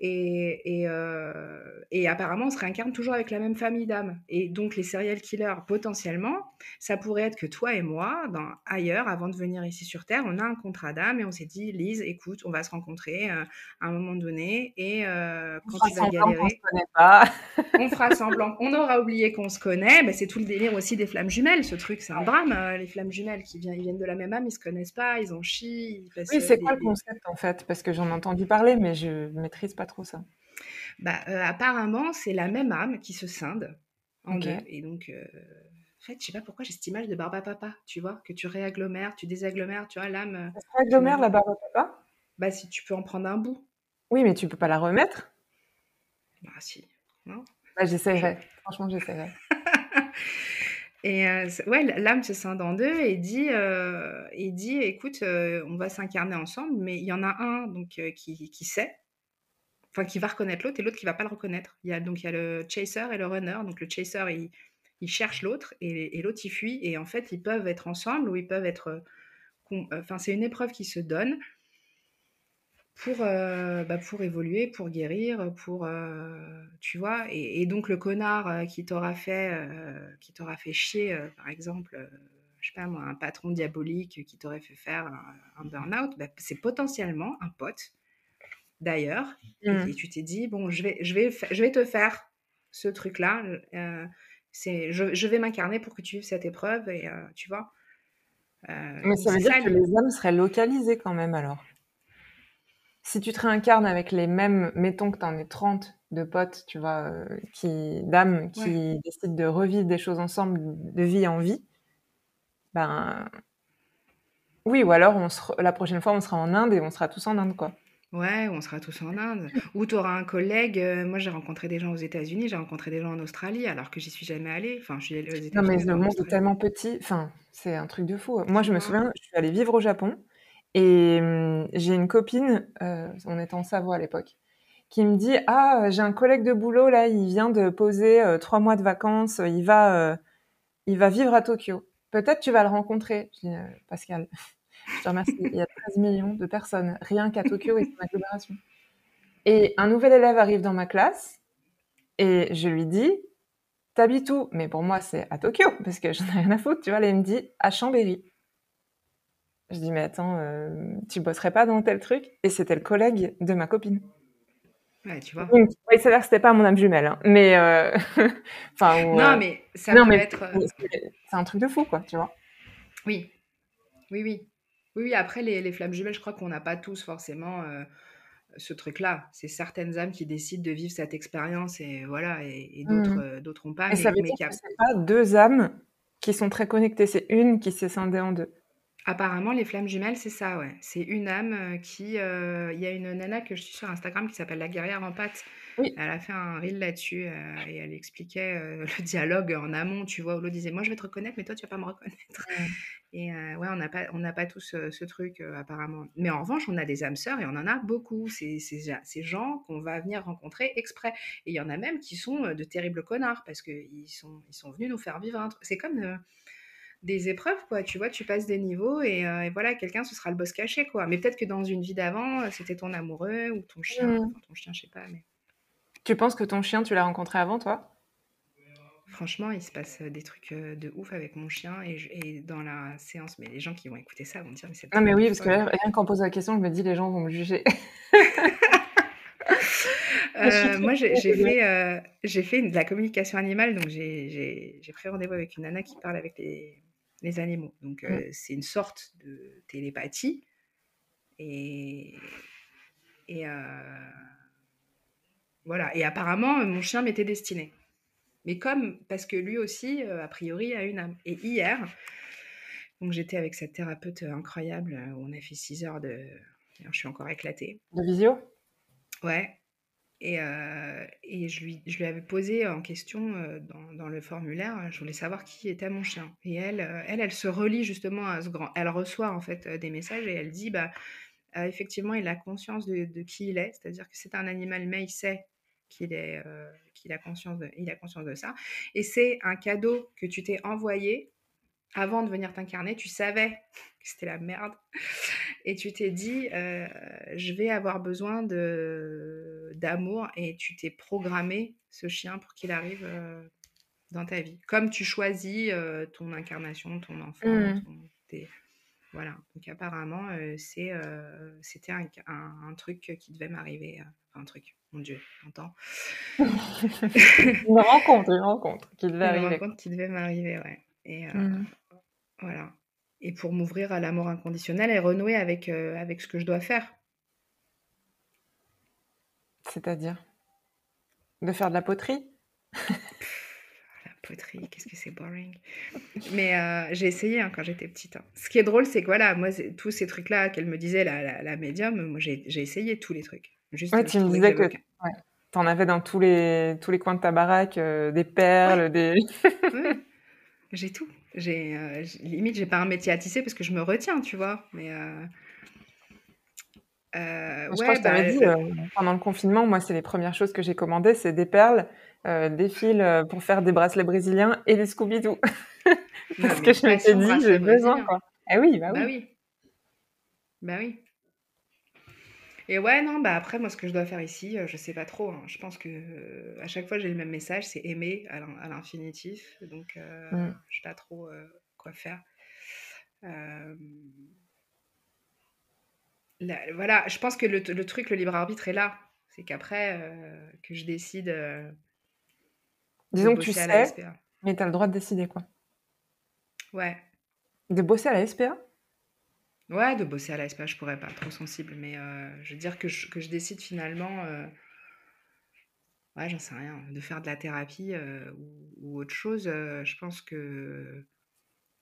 Et, euh, et, apparemment, on se réincarne toujours avec la même famille d'âmes. Et donc, les serial killers, potentiellement, ça pourrait être que toi et moi, dans, ailleurs, avant de venir ici sur Terre, on a un contrat d'âme et on s'est dit, Lise, écoute, on va se rencontrer euh, à un moment donné et euh, quand tu vas galérer, on, fera semblant, on aura oublié qu'on se connaît. Ben, c'est tout le délire aussi des flammes jumelles, ce truc, c'est un drame. les flammes jumelles qui viennent, ils viennent de la même âme, ils se connaissent pas, ils en chient. oui, c'est quoi le concept en fait? Parce que j'en ai entendu parler, mais je maîtrise pas trop ça. Bah, euh, apparemment, c'est la même âme qui se scinde en deux. Et donc, euh, en fait, je sais pas pourquoi j'ai cette image de barbe à papa, tu vois, que tu réagglomères, tu désagglomères, tu vois, l'âme. Ça se réagglomère la barbe à papa? Bah, si tu peux en prendre un bout. Oui, mais tu peux pas la remettre? Bah, si. Non bah, j'essaierai. Franchement, j'essaierai. Et euh, ouais, l'âme se scinde en deux et dit, et dit écoute, on va s'incarner ensemble, mais il y en a un donc qui, qui, sait, enfin qui va reconnaître l'autre et l'autre qui va pas le reconnaître. Il y a donc il y a le chaser et le runner. Donc le chaser il, cherche l'autre et, l'autre il fuit et en fait ils peuvent être ensemble ou ils peuvent être euh, enfin c'est une épreuve qui se donne pour euh, bah, pour évoluer, pour guérir, pour euh, tu vois et, donc le connard qui t'aura fait qui t'aura fait chier par exemple je sais pas moi, un patron diabolique qui t'aurait fait faire un, burn-out, bah, c'est potentiellement un pote d'ailleurs, et, mmh. tu t'es dit, bon, je vais, je vais, je vais te faire ce truc-là, euh, c'est, je, vais m'incarner pour que tu vives cette épreuve, et euh, tu vois. Euh, Mais ça veut dire que les âmes seraient localisées quand même alors. Si tu te réincarnes avec les mêmes, mettons que tu en aies 30 de potes, tu vois, qui, d'âmes qui décident de revivre des choses ensemble de vie en vie, ben oui, ou alors on la prochaine fois on sera en Inde et on sera tous en Inde, quoi. Ouais, on sera tous en Inde. Ou tu auras un collègue. Euh, moi, j'ai rencontré des gens aux États-Unis, j'ai rencontré des gens en Australie, alors que j'y suis jamais allée. Enfin, je suis allée aux États-Unis. Non, mais le monde est tellement petit. Enfin, c'est un truc de fou. Moi, je me souviens, je suis allée vivre au Japon et hum, j'ai une copine, euh, on était en Savoie à l'époque, qui me dit Ah, j'ai un collègue de boulot, là, il vient de poser euh, trois mois de vacances, il va, il va vivre à Tokyo. Peut-être tu vas le rencontrer. Je dis Pascal. Je te remercie. Il y a 13 millions de personnes, rien qu'à Tokyo et son agglomération. Et un nouvel élève arrive dans ma classe et je lui dis T'habites où? Mais pour moi, c'est à Tokyo parce que j'en ai rien à foutre. Tu vois, là, il me dit À Chambéry. Je dis Mais attends, euh, tu bosserais pas dans tel truc? Et c'était le collègue de ma copine. Ouais, tu vois. Donc, oui, c'est que c'était pas mon âme jumelle, hein. mais euh... enfin. non, euh, mais ça peut être. Euh, c'est un truc de fou, quoi, tu vois. Oui, oui, oui. Oui, après, les, flammes jumelles, je crois qu'on n'a pas tous forcément euh, ce truc-là. C'est certaines âmes qui décident de vivre cette expérience et voilà, et, d'autres mmh. euh, d'autres n'ont pas. Et ça veut dire que c'est pas deux âmes qui sont très connectées, c'est une qui s'est scindée en deux. Apparemment, les flammes jumelles, c'est ça, ouais. C'est une âme euh, qui. Il y a une nana que je suis sur Instagram qui s'appelle La guerrière en pâte. Elle a fait un reel là-dessus et elle expliquait le dialogue en amont, tu vois, où l'autre disait Moi, je vais te reconnaître, mais toi, tu vas pas me reconnaître. Et euh, ouais, on n'a pas, on n'a pas tous ce, truc euh, apparemment. Mais en revanche, on a des âmes sœurs et on en a beaucoup. C'est ces gens qu'on va venir rencontrer exprès. Et il y en a même qui sont euh, de terribles connards parce qu'ils sont, ils sont venus nous faire vivre un truc. C'est comme des épreuves, quoi. Tu vois, tu passes des niveaux et, voilà, quelqu'un, ce sera le boss caché, quoi. Mais peut-être que dans une vie d'avant, c'était ton amoureux ou ton chien. Mmh. ton chien, je sais pas. Mais... Tu penses que ton chien, tu l'as rencontré avant, toi? Franchement, il se passe des trucs de ouf avec mon chien et, dans la séance, mais les gens qui vont écouter ça vont dire mais c'est Non mais oui, parce que rien qu'en posant la question, je me dis les gens vont me juger. Euh, moi, j'ai fait, euh, fait de la communication animale, donc j'ai pris rendez-vous avec une nana qui parle avec les, les animaux. Donc, Mmh. c'est une sorte de télépathie. Et, et voilà. Et apparemment, mon chien m'était destiné. Mais comme, parce que lui aussi, a priori, a une âme. Et hier, donc j'étais avec cette thérapeute incroyable où on a fait 6 heures de. Je suis encore éclatée. De visio? Ouais. Et, et je, lui, je lui avais posé en question dans, dans, le formulaire, je voulais savoir qui était mon chien. Et elle, elle, elle se relie justement à ce grand. Elle reçoit en fait des messages et elle dit bah, effectivement, il a conscience de, de qui il est, c'est-à-dire que c'est un animal, mais il sait qu'il est, qu'il a conscience de, il a conscience de ça. Et c'est un cadeau que tu t'es envoyé avant de venir t'incarner. Tu savais que c'était la merde et tu t'es dit euh, je vais avoir besoin de d'amour et tu t'es programmé ce chien pour qu'il arrive euh, dans ta vie comme tu choisis euh, ton incarnation ton enfant Mmh. ton- tes- voilà donc apparemment c'est c'était un, un- un truc qui devait m'arriver un truc mon dieu entends Une rencontre, une rencontre qui devait une arriver. rencontre qui devait m'arriver ouais et Mmh. voilà et pour m'ouvrir à l'amour inconditionnel et renouer avec avec ce que je dois faire C'est-à-dire? De faire de la poterie? La poterie, qu'est-ce que c'est boring. Mais euh, j'ai essayé hein, quand j'étais petite. hein. Ce qui est drôle, c'est que voilà, moi, tous ces trucs-là qu'elle me disait, la, la, la médium, moi, j'ai essayé tous les trucs. Juste, Ouais, je tu me disais que ouais, t'en avais dans tous les, tous les coins de ta baraque, euh, des perles, des... J'ai tout. J'ai euh, limite, j'ai pas un métier à tisser parce que je me retiens, tu vois. Mais euh, euh, Je crois que je t'avais bah, dit, euh, pendant le confinement, moi, c'est les premières choses que j'ai commandées, c'est des perles, euh, des fils pour faire des bracelets brésiliens et des Scooby-Doo. Parce que je m'étais dit, j'ai besoin, quoi. Eh oui, bah Bah oui. oui, bah oui. Et ouais, non, bah après, moi, ce que je dois faire ici, euh, je sais pas trop. hein. Je pense que euh, à chaque fois, j'ai le même message, c'est aimer à l'in- à l'infinitif. Donc, euh, Mm. je sais pas trop euh, quoi faire. Euh, là- voilà, je pense que le, le truc, le libre arbitre est là. C'est qu'après, euh, que je décide euh, de Disons que tu bosser à la sais, SPA. mais t'as le droit de décider, quoi. Ouais. De bosser à la SPA Ouais, de bosser à la SPA, je pourrais pas, trop sensible. Mais euh, je veux dire que je, que je décide finalement, euh, ouais, j'en sais rien, de faire de la thérapie euh, ou, autre chose. je pense que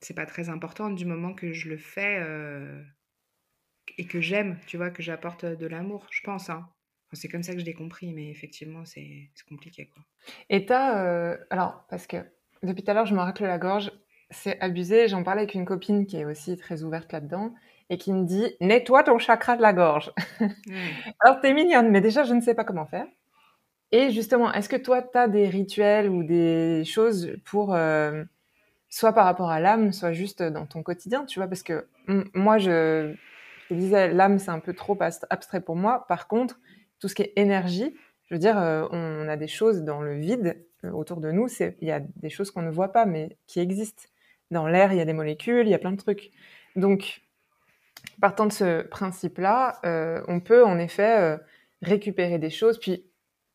c'est pas très important du moment que je le fais et que j'aime, tu vois, que j'apporte de l'amour, je pense. Hein. C'est comme ça que je l'ai compris, mais effectivement, c'est compliqué, quoi. Et t'as... Alors, parce que depuis tout à l'heure, je me racle la gorge, c'est abusé. J'en parlais avec une copine qui est aussi très ouverte là-dedans et qui me dit « Nettoie ton chakra de la gorge ». Ouais. Alors, t'es mignonne, mais déjà, je ne sais pas comment faire. Et justement, est-ce que toi, tu as des rituels ou des choses pour, euh, soit par rapport à l'âme, soit juste dans ton quotidien, tu vois? Parce que moi, je, disais, l'âme, c'est un peu trop abstrait pour moi. Par contre, tout ce qui est énergie, je veux dire, euh, on a des choses dans le vide euh, autour de nous. Il y a des choses qu'on ne voit pas, mais qui existent. Dans l'air, il y a des molécules, il y a plein de trucs. Donc, partant de ce principe-là, euh, on peut en effet euh, récupérer des choses. Puis,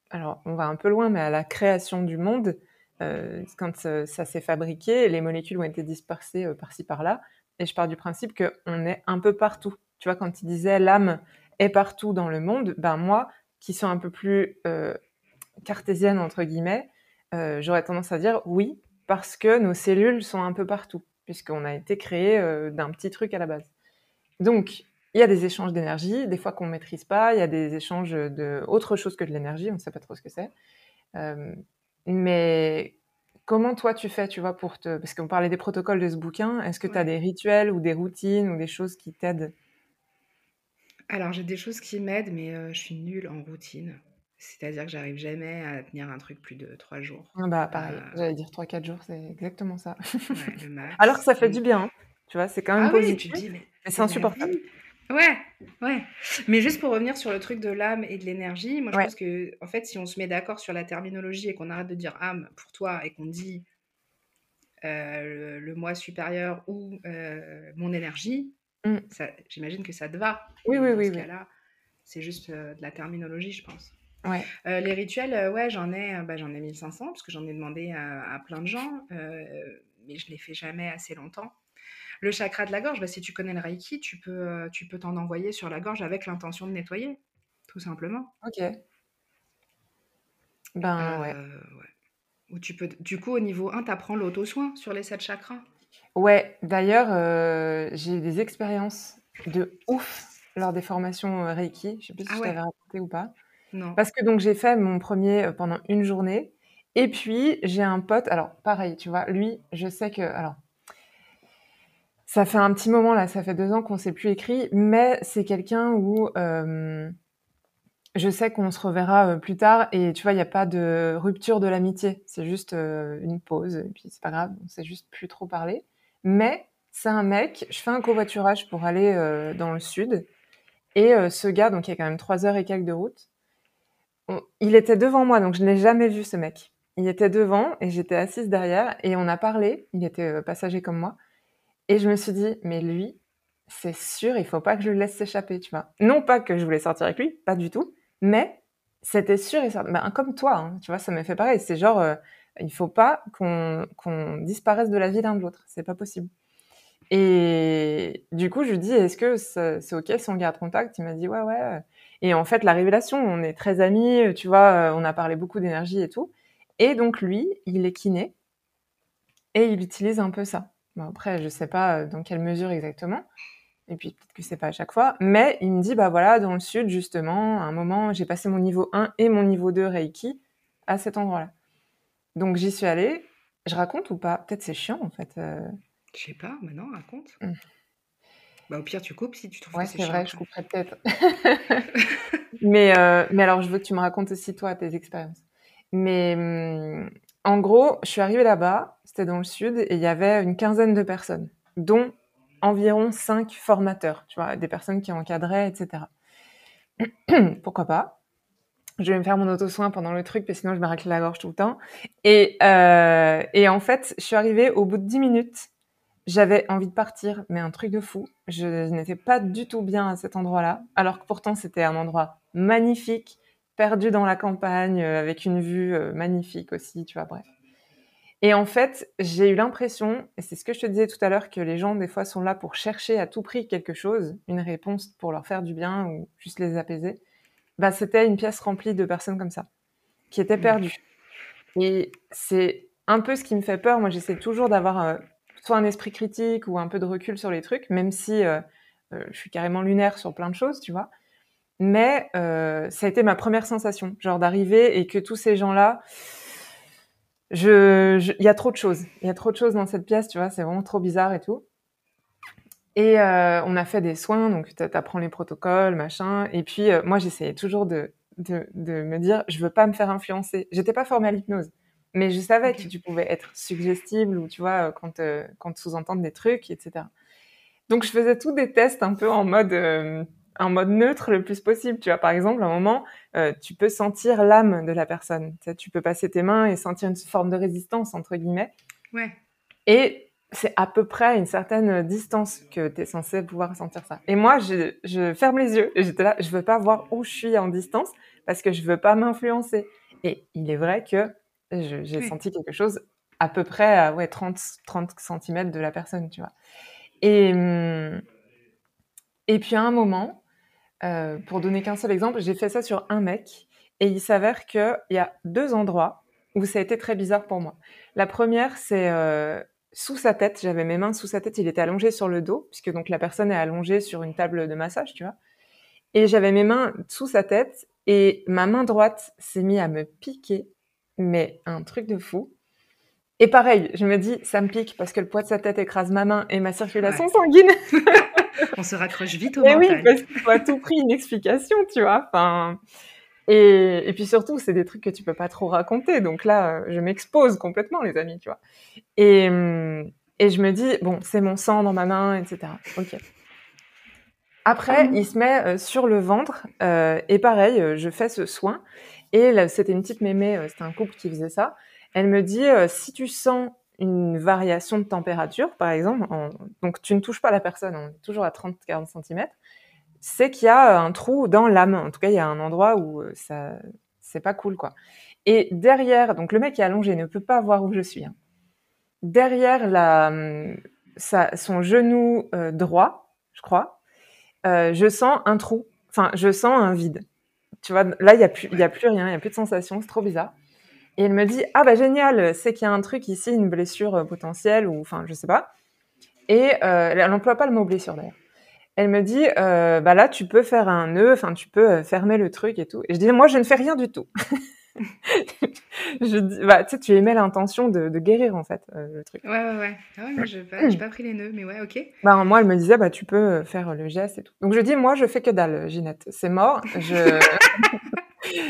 alors, on va un peu loin, mais à la création du monde, euh, quand ça s'est fabriqué, les molécules ont été dispersées par-ci par-là. Et je pars du principe qu'on est un peu partout. Tu vois, quand il disait l'âme est partout dans le monde, ben moi, qui suis un peu plus cartésienne, entre guillemets, j'aurais tendance à dire oui, parce que nos cellules sont un peu partout, puisqu'on a été créé d'un petit truc à la base. Donc, il y a des échanges d'énergie, des fois qu'on ne maîtrise pas, il y a des échanges de autre chose que de l'énergie, on ne sait pas trop ce que c'est. Euh, mais comment toi tu fais, tu vois, pour te... Parce qu'on parlait des protocoles de ce bouquin, est-ce que tu as Ouais. des rituels ou des routines ou des choses qui t'aident? Alors, j'ai des choses qui m'aident, mais euh, je suis nulle en routine. C'est-à-dire que j'arrive jamais à tenir un truc plus de trois jours. Ah Bah pareil, Euh, j'allais dire 3-4 jours, c'est exactement ça. ouais, le max. Alors que ça fait Mm. du bien, hein. tu vois, c'est quand même Ah oui, positif, tu te dis, mais c'est c'est insupportable. Ouais, ouais. Mais juste pour revenir sur le truc de l'âme et de l'énergie, moi je Ouais. pense que, en fait, si on se met d'accord sur la terminologie et qu'on arrête de dire âme pour toi et qu'on dit euh, le, le moi supérieur ou euh, mon énergie, Mm. ça, j'imagine que ça te va. Oui, oui, dans oui, ce oui. cas-là, c'est juste euh, de la terminologie, je pense. Ouais. Euh, les rituels, euh, ouais, j'en ai, bah, j'en ai 1500 parce que j'en ai demandé à, à plein de gens, euh, mais je les fais jamais assez longtemps. Le chakra de la gorge, bah, si tu connais le Reiki, tu peux, euh, tu peux t'en envoyer sur la gorge avec l'intention de nettoyer, tout simplement. Ok. Ben ouais. Euh, Ou tu peux, du coup, au niveau 1, tu apprends l'auto-soin sur les 7 chakras. Ouais, d'ailleurs, euh, j'ai eu des expériences de ouf lors des formations Reiki. Je sais plus si Ah je ouais. t'avais raconté ou pas. Non. Parce que donc j'ai fait mon premier pendant une journée. Et puis j'ai un pote, alors pareil, tu vois, lui, je sais que, alors, ça fait un petit moment là, ça fait deux ans qu'on s'est plus écrit, mais c'est quelqu'un où euh, je sais qu'on se reverra euh, plus tard et tu vois, il n'y a pas de rupture de l'amitié, c'est juste euh, une pause et puis c'est pas grave, on s'est juste plus trop parlé. Mais c'est un mec, je fais un covoiturage pour aller dans le sud et ce gars, donc il y a quand même trois heures et quelques de route, il était devant moi, donc je n'ai jamais vu ce mec. Il était devant et j'étais assise derrière et on a parlé. Il était passager comme moi. Et je me suis dit, mais lui, c'est sûr, il faut pas que je le laisse s'échapper, tu vois. Non pas que je voulais sortir avec lui, pas du tout, mais c'était sûr et certain. Ben, comme toi, hein, tu vois, ça m'a fait pareil. C'est genre, euh, il faut pas qu'on disparaisse de la vie l'un de l'autre. C'est pas possible. Et du coup, je lui dis, est-ce que c'est c'est ok si on garde contact? Il m'a dit, ouais, ouais. Et en fait, la révélation, on est très amis, tu vois, on a parlé beaucoup d'énergie et tout. Et donc lui, il est kiné et il utilise un peu ça. Après, je sais pas euh, dans quelle mesure exactement. Et puis peut-être que c'est pas à chaque fois, mais il me dit bah voilà, dans le sud justement, à un moment, j'ai passé mon niveau 1 et mon niveau 2 Reiki à cet endroit-là. Donc j'y suis allée. Je raconte ou pas? Peut-être c'est chiant en fait. euh. Je sais pas, maintenant, raconte. Mm. Bah, au pire, tu coupes si tu trouves Ouais, que c'est c'est chiant. vrai, je couperai peut-être. mais, euh, mais alors, je veux que tu me racontes aussi, toi, tes expériences. Mais hum, en gros, je suis arrivée là-bas, c'était dans le sud, et il y avait une quinzaine de personnes, dont environ cinq formateurs, tu vois, des personnes qui encadraient, etc. Pourquoi pas? Je vais me faire mon auto-soin pendant le truc, parce que sinon je me racle la gorge tout le temps. Et, euh, et en fait, je suis arrivée au bout de 10 minutes. J'avais envie de partir, mais un truc de fou. Je n'étais pas du tout bien à cet endroit-là, alors que pourtant c'était un endroit magnifique, perdu dans la campagne, euh, avec une vue euh, magnifique aussi, tu vois, bref. Et en fait, j'ai eu l'impression, et c'est ce que je te disais tout à l'heure, que les gens des fois sont là pour chercher à tout prix quelque chose, une réponse pour leur faire du bien ou juste les apaiser. Bah, c'était une pièce remplie de personnes comme ça, qui étaient Mm. perdues. Et c'est un peu ce qui me fait peur. Moi, j'essaie toujours d'avoir euh, soit un esprit critique ou un peu de recul sur les trucs, même si euh, euh, je suis carrément lunaire sur plein de choses, tu vois. Mais euh, ça a été ma première sensation, genre d'arriver et que tous ces gens-là, je, il y a trop de choses. Il y a trop de choses dans cette pièce, tu vois. C'est vraiment trop bizarre et tout. Et euh, on a fait des soins, donc tu apprends les protocoles, machin. Et puis euh, moi, j'essayais toujours de, de, de me dire, je veux pas me faire influencer. J'étais pas formée à l'hypnose, mais je savais que tu pouvais être suggestible ou tu vois quand quand sous-entendre des trucs, etc. Donc je faisais tous des tests un peu en mode en mode neutre le plus possible. Tu vois, par exemple, à un moment, euh, tu peux sentir l'âme de la personne. Tu, sais, tu peux passer tes mains et sentir une forme de résistance entre guillemets. Ouais. Et c'est à peu près à une certaine distance que tu es censé pouvoir sentir ça. Et moi, je, je ferme les yeux et j'étais là, je veux pas voir où je suis en distance parce que je veux pas m'influencer. Et il est vrai que j'ai Oui. senti quelque chose à peu près à ouais, 30, 30 cm de la personne, tu vois. Et, hum, et puis à un moment, euh, pour donner qu'un seul exemple, j'ai fait ça sur un mec et il s'avère qu'il y a deux endroits où ça a été très bizarre pour moi. La première, c'est euh, sous sa tête. J'avais mes mains sous sa tête. Il était allongé sur le dos, puisque donc la personne est allongée sur une table de massage, tu vois. Et j'avais mes mains sous sa tête et ma main droite s'est mise à me piquer, mais un truc de fou. Et pareil, je me dis, ça me pique parce que le poids de sa tête écrase ma main et ma circulation Ouais. sanguine. On se raccroche vite au Et oui, mental. parce qu'il faut à tout prix une explication, tu vois. Enfin, et, et puis surtout, c'est des trucs que tu peux pas trop raconter. Donc là, je m'expose complètement, les amis, tu vois. Et, hum, et je me dis, bon, c'est mon sang dans ma main, etc. Ok. Après, il se met euh, sur le ventre euh, et pareil, euh, je fais ce soin. Et c'était une petite mémé, c'était un couple qui faisait ça. Elle me dit, si tu sens une variation de température, par exemple, en- donc tu ne touches pas la personne, on est toujours à 30-40 cm, c'est qu'il y a un trou dans l'âme. En tout cas, il y a un endroit où euh, ça, c'est pas cool, quoi. Et derrière, donc le mec est allongé ne peut pas voir où je suis. hein. Derrière la, hum, sa, son genou euh, droit, je crois, euh, je sens un trou. Enfin, je sens un vide. Tu vois, là, il n'y a, plus, y a plus rien, il n'y a plus de sensation, c'est trop bizarre. Et elle me dit, ah bah génial, c'est qu'il y a un truc ici, une blessure euh, potentielle, ou enfin, je sais pas. Et euh, elle n'emploie pas le mot blessure d'ailleurs. Elle me dit, euh, bah là, tu peux faire un nœud, enfin, tu peux fermer le truc et tout. Et je dis, moi, je ne fais rien du tout. je dis, bah, tu sais, tu émets l'intention de, de, guérir, en fait, euh, le truc. Ouais, ouais, ouais. Ah ouais, moi, je n'ai pas, pas, pris les nœuds, mais ouais, ok. Bah, moi, elle me disait, bah, tu peux faire le geste et tout. Donc, je dis, moi, je fais que dalle, Ginette. C'est mort. Je...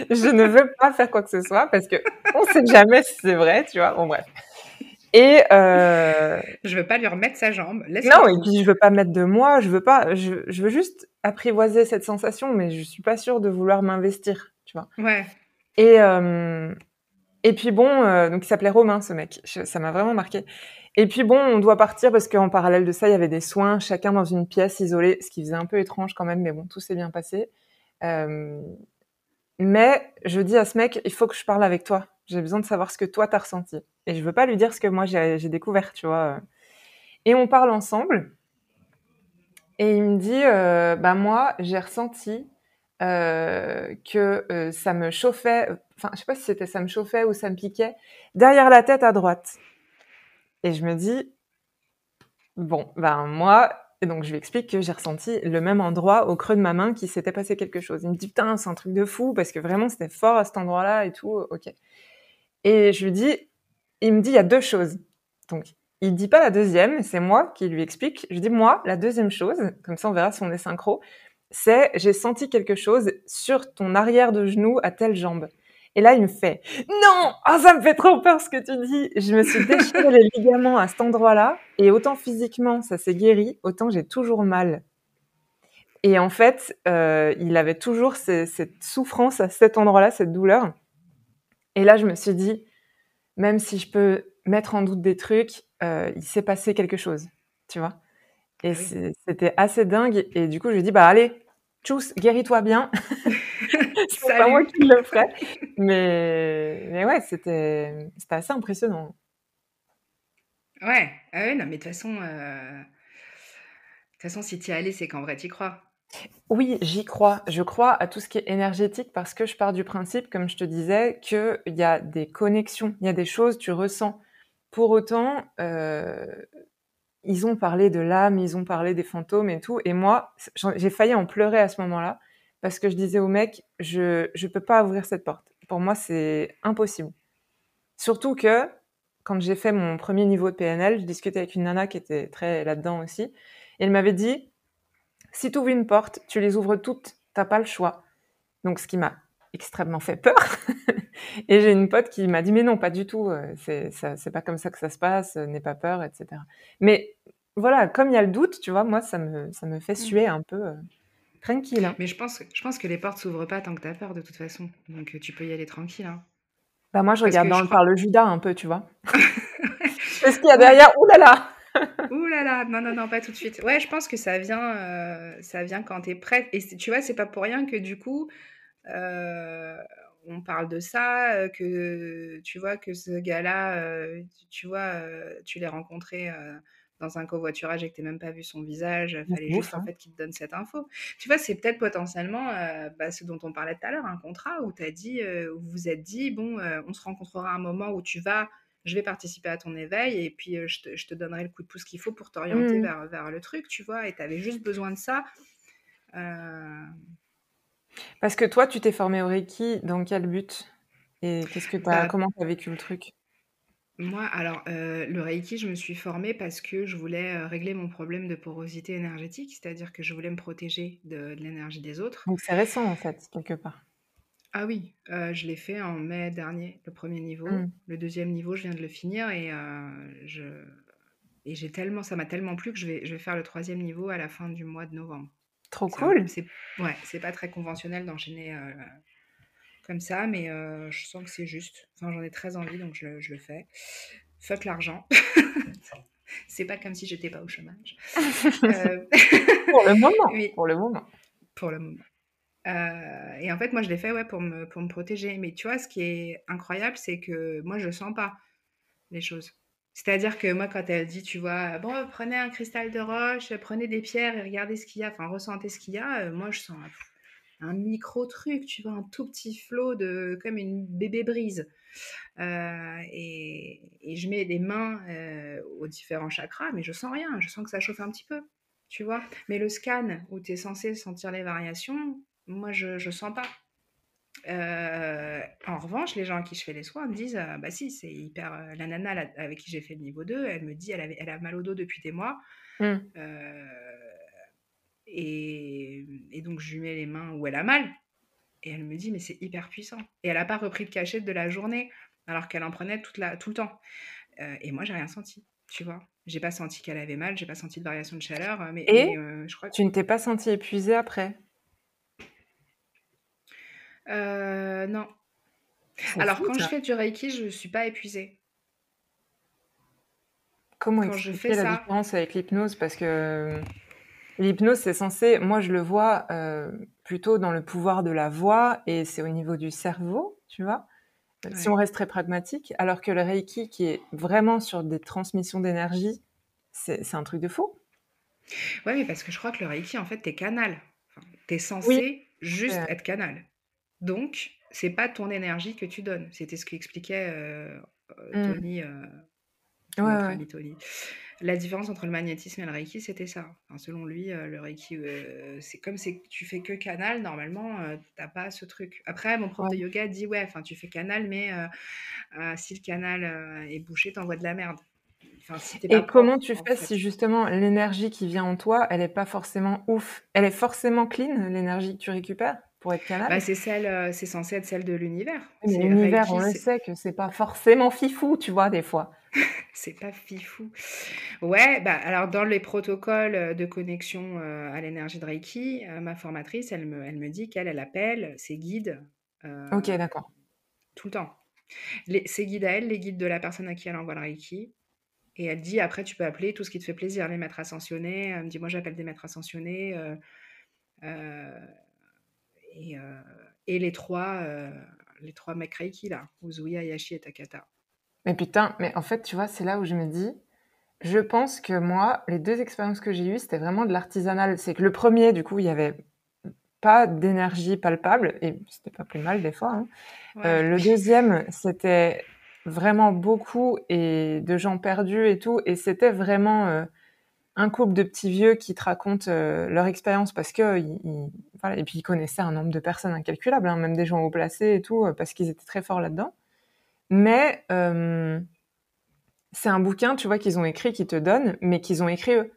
je ne veux pas faire quoi que ce soit parce que on sait jamais si c'est vrai, tu vois. Bon, bref. Et euh... je veux pas lui remettre sa jambe. Non, et puis je veux pas mettre de moi. Je veux pas. Je, je, veux juste apprivoiser cette sensation, mais je suis pas sûre de vouloir m'investir, tu vois. Ouais. Et euh, et puis bon, euh, donc il s'appelait Romain, ce mec. Je, ça m'a vraiment marqué. Et puis bon, on doit partir parce qu'en parallèle de ça, il y avait des soins, chacun dans une pièce isolée, ce qui faisait un peu étrange quand même, mais bon, tout s'est bien passé. Euh, mais je dis à ce mec, il faut que je parle avec toi. J'ai besoin de savoir ce que toi t'as ressenti. Et je veux pas lui dire ce que moi j'ai découvert, tu vois. Et on parle ensemble. Et il me dit, euh, bah moi j'ai ressenti euh, que euh, ça me chauffait. Enfin, je sais pas si c'était ça me chauffait ou ça me piquait derrière la tête à droite. Et je me dis, bon, ben moi, et donc, je lui explique que j'ai ressenti le même endroit au creux de ma main qui s'était passé quelque chose. Il me dit, putain, c'est un truc de fou parce que vraiment, c'était fort à cet endroit-là et tout. Ok. Et je lui dis, il me dit, il y a deux choses. Donc, il dit pas la deuxième, c'est moi qui lui explique. Je dis, moi, la deuxième chose, comme ça on verra si on est synchro, c'est j'ai senti quelque chose sur ton arrière de genou à telle jambe. Et là, il me fait non, oh, ça me fait trop peur ce que tu dis. Je me suis déchiré les ligaments à cet endroit-là, et autant physiquement ça s'est guéri, autant j'ai toujours mal. Et en fait, euh, il avait toujours ces, cette souffrance à cet endroit-là, cette douleur. Et là, je me suis dit, même si je peux mettre en doute des trucs, euh, il s'est passé quelque chose, tu vois. Et oui. c'était assez dingue. Et du coup, je lui ai dit, bah allez, tchuss, guéris-toi bien. c'est pas moi qui le ferais. Mais, mais ouais, c'était assez impressionnant. Ouais, ah ouais, non, mais de toute façon, euh... façon, si tu y es allé, c'est qu'en vrai, tu y crois. Oui, j'y crois. Je crois à tout ce qui est énergétique parce que je pars du principe, comme je te disais, qu'il y a des connexions, il y a des choses, tu ressens. Pour autant, euh, ils ont parlé de l'âme, ils ont parlé des fantômes et tout. Et moi, j'ai failli en pleurer à ce moment-là parce que je disais au mec, je je peux pas ouvrir cette porte. Pour moi, c'est impossible. Surtout que quand j'ai fait mon premier niveau de PNL, je discutais avec une nana qui était très là-dedans aussi, et elle m'avait dit si tu ouvres une porte, tu les ouvres toutes, t'as pas le choix. Donc, ce qui m'a extrêmement fait peur. et j'ai une pote qui m'a dit mais non, pas du tout, euh, c'est pas comme ça que ça se passe, n'aie pas peur, etc. Mais voilà, comme il y a le doute, tu vois, moi ça me ça me fait Mmh. suer un peu. Tranquille. Hein. Mais je pense, je pense que les portes s'ouvrent pas tant que tu as peur de toute façon. Donc euh, tu peux y aller tranquille. Hein. Bah moi je Parce regarde dans le, crois... par le Judas un peu, tu vois. Qu'est-ce qu'il y a derrière Ouh là là Ouh là là, non, non, non, pas tout de suite. Ouais, je pense que ça vient, euh, ça vient quand tu es prête. Et tu vois, c'est pas pour rien que du coup, euh, on parle de ça, que tu vois, que ce gars-là, euh, tu vois, tu l'as rencontré dans un covoiturage et que tu même pas vu son visage, il fallait juste hein. en fait qu'il te donne cette info. Tu vois, c'est peut-être potentiellement euh, bah, ce dont on parlait tout à l'heure, un contrat où tu as dit, euh, où vous vous êtes dit, bon, euh, on se rencontrera à un moment où tu vas, je vais participer à ton éveil et puis je te, je, te, donnerai le coup de pouce qu'il faut pour t'orienter mmh. vers, vers, le truc, tu vois, et tu avais juste besoin de ça. Parce que toi, tu t'es formé au Reiki dans quel but? Et qu'est-ce que as, bah, comment tu as vécu le truc? Moi, alors, euh, le Reiki, je me suis formée parce que je voulais euh, régler mon problème de porosité énergétique, c'est-à-dire que je voulais me protéger de, de l'énergie des autres. Donc, c'est récent, en fait, quelque part. Ah oui, euh, je l'ai fait en mai dernier, le premier niveau. Mmh. Le deuxième niveau, je viens de le finir et, je... et j'ai tellement, ça m'a tellement plu que je vais, je vais faire le troisième niveau à la fin du mois de novembre. Trop cool. C'est ouais, c'est pas très conventionnel d'enchaîner comme ça, mais euh, je sens que c'est juste. Enfin, j'en ai très envie, donc je, je le fais. Fuck l'argent. c'est pas comme si j'étais pas au chômage. euh... pour le moment. Oui. Pour le moment. Pour le moment. Euh, et en fait, moi, je l'ai fait ouais, pour, me, pour me protéger. Mais tu vois, ce qui est incroyable, c'est que moi, je sens pas les choses. C'est-à-dire que moi, quand elle dit, tu vois, bon, prenez un cristal de roche, prenez des pierres et regardez ce qu'il y a, enfin, ressentez ce qu'il y a, euh, moi, je sens un, micro truc, tu vois, un tout petit flot de, comme une bébé brise. Euh, et, je mets les mains euh, aux différents chakras, mais je sens rien, je sens que ça chauffe un petit peu, tu vois. Mais le scan, où tu es censé sentir les variations, moi, je ne sens pas. Euh, en revanche, les gens à qui je fais les soins me disent Bah, si, c'est hyper. La nana avec qui j'ai fait le niveau 2, elle me dit Elle, avait, elle a mal au dos depuis des mois. Mmh. Euh, et, et, donc, je lui mets les mains où elle a mal. Et elle me dit Mais c'est hyper puissant. Et elle n'a pas repris de cachette de la journée, alors qu'elle en prenait toute la, tout le temps. et moi, j'ai rien senti, tu vois. J'ai pas senti qu'elle avait mal, j'ai pas senti de variation de chaleur. Mais, et je crois que... tu ne t'es pas senti épuisée après? Euh, non. Alors, quand je fais du Reiki, je ne suis pas épuisée. Comment quand je fais la différence avec l'hypnose? Parce que l'hypnose, c'est censé, moi je le vois euh, plutôt dans le pouvoir de la voix et c'est au niveau du cerveau, tu vois. Si on reste très pragmatique, alors que le Reiki, qui est vraiment sur des transmissions d'énergie, c'est un truc de faux. Oui, mais parce que je crois que le Reiki, en fait, t'es canal. Enfin, t'es censé juste être canal. Donc, c'est pas ton énergie que tu donnes. C'était ce qu'expliquait euh, euh, mmh. Tony, euh, Tony. La différence entre le magnétisme et le Reiki, c'était ça. selon lui, le Reiki, c'est comme si tu fais que canal, normalement, t'as pas ce truc. Après, mon prof de yoga dit ouais, enfin, tu fais canal, mais si le canal est bouché, t'envoies de la merde. et comment tu fais si justement l'énergie qui vient en toi, elle est pas forcément ouf? Elle est forcément clean, l'énergie que tu récupères être bah, c'est celle, euh, c'est censé être celle de l'univers. l'univers, on le sait que c'est pas forcément fifou, tu vois, des fois. c'est pas fifou. Ouais, bah alors dans les protocoles de connexion euh, à l'énergie de Reiki, euh, ma formatrice, elle me, elle me dit qu'elle, elle appelle ses guides. ok, d'accord. Tout le temps. Les, ses guides à elle, les guides de la personne à qui elle envoie le Reiki. Et elle dit après, tu peux appeler tout ce qui te fait plaisir, les maîtres ascensionnés. Elle me dit, moi j'appelle des maîtres ascensionnés. Et, euh, et les trois, euh, les trois mecs Reiki, là, Uzuya, Yashi et Takata. Mais putain, mais en fait, tu vois, c'est là où je me dis, je pense que moi, les deux expériences que j'ai eues, c'était vraiment de l'artisanal. C'est que le premier, du coup, il y avait pas d'énergie palpable, et c'était pas plus mal des fois. Hein. Euh, le deuxième, c'était vraiment beaucoup et de gens perdus et tout, et c'était vraiment un couple de petits vieux qui te racontent euh, leur expérience parce que voilà, et puis ils connaissaient un nombre de personnes incalculable, hein, même des gens haut placés et tout, euh, parce qu'ils étaient très forts là-dedans. Mais euh, c'est un bouquin, tu vois, qu'ils ont écrit, qui te donne, mais qu'ils ont écrit eux.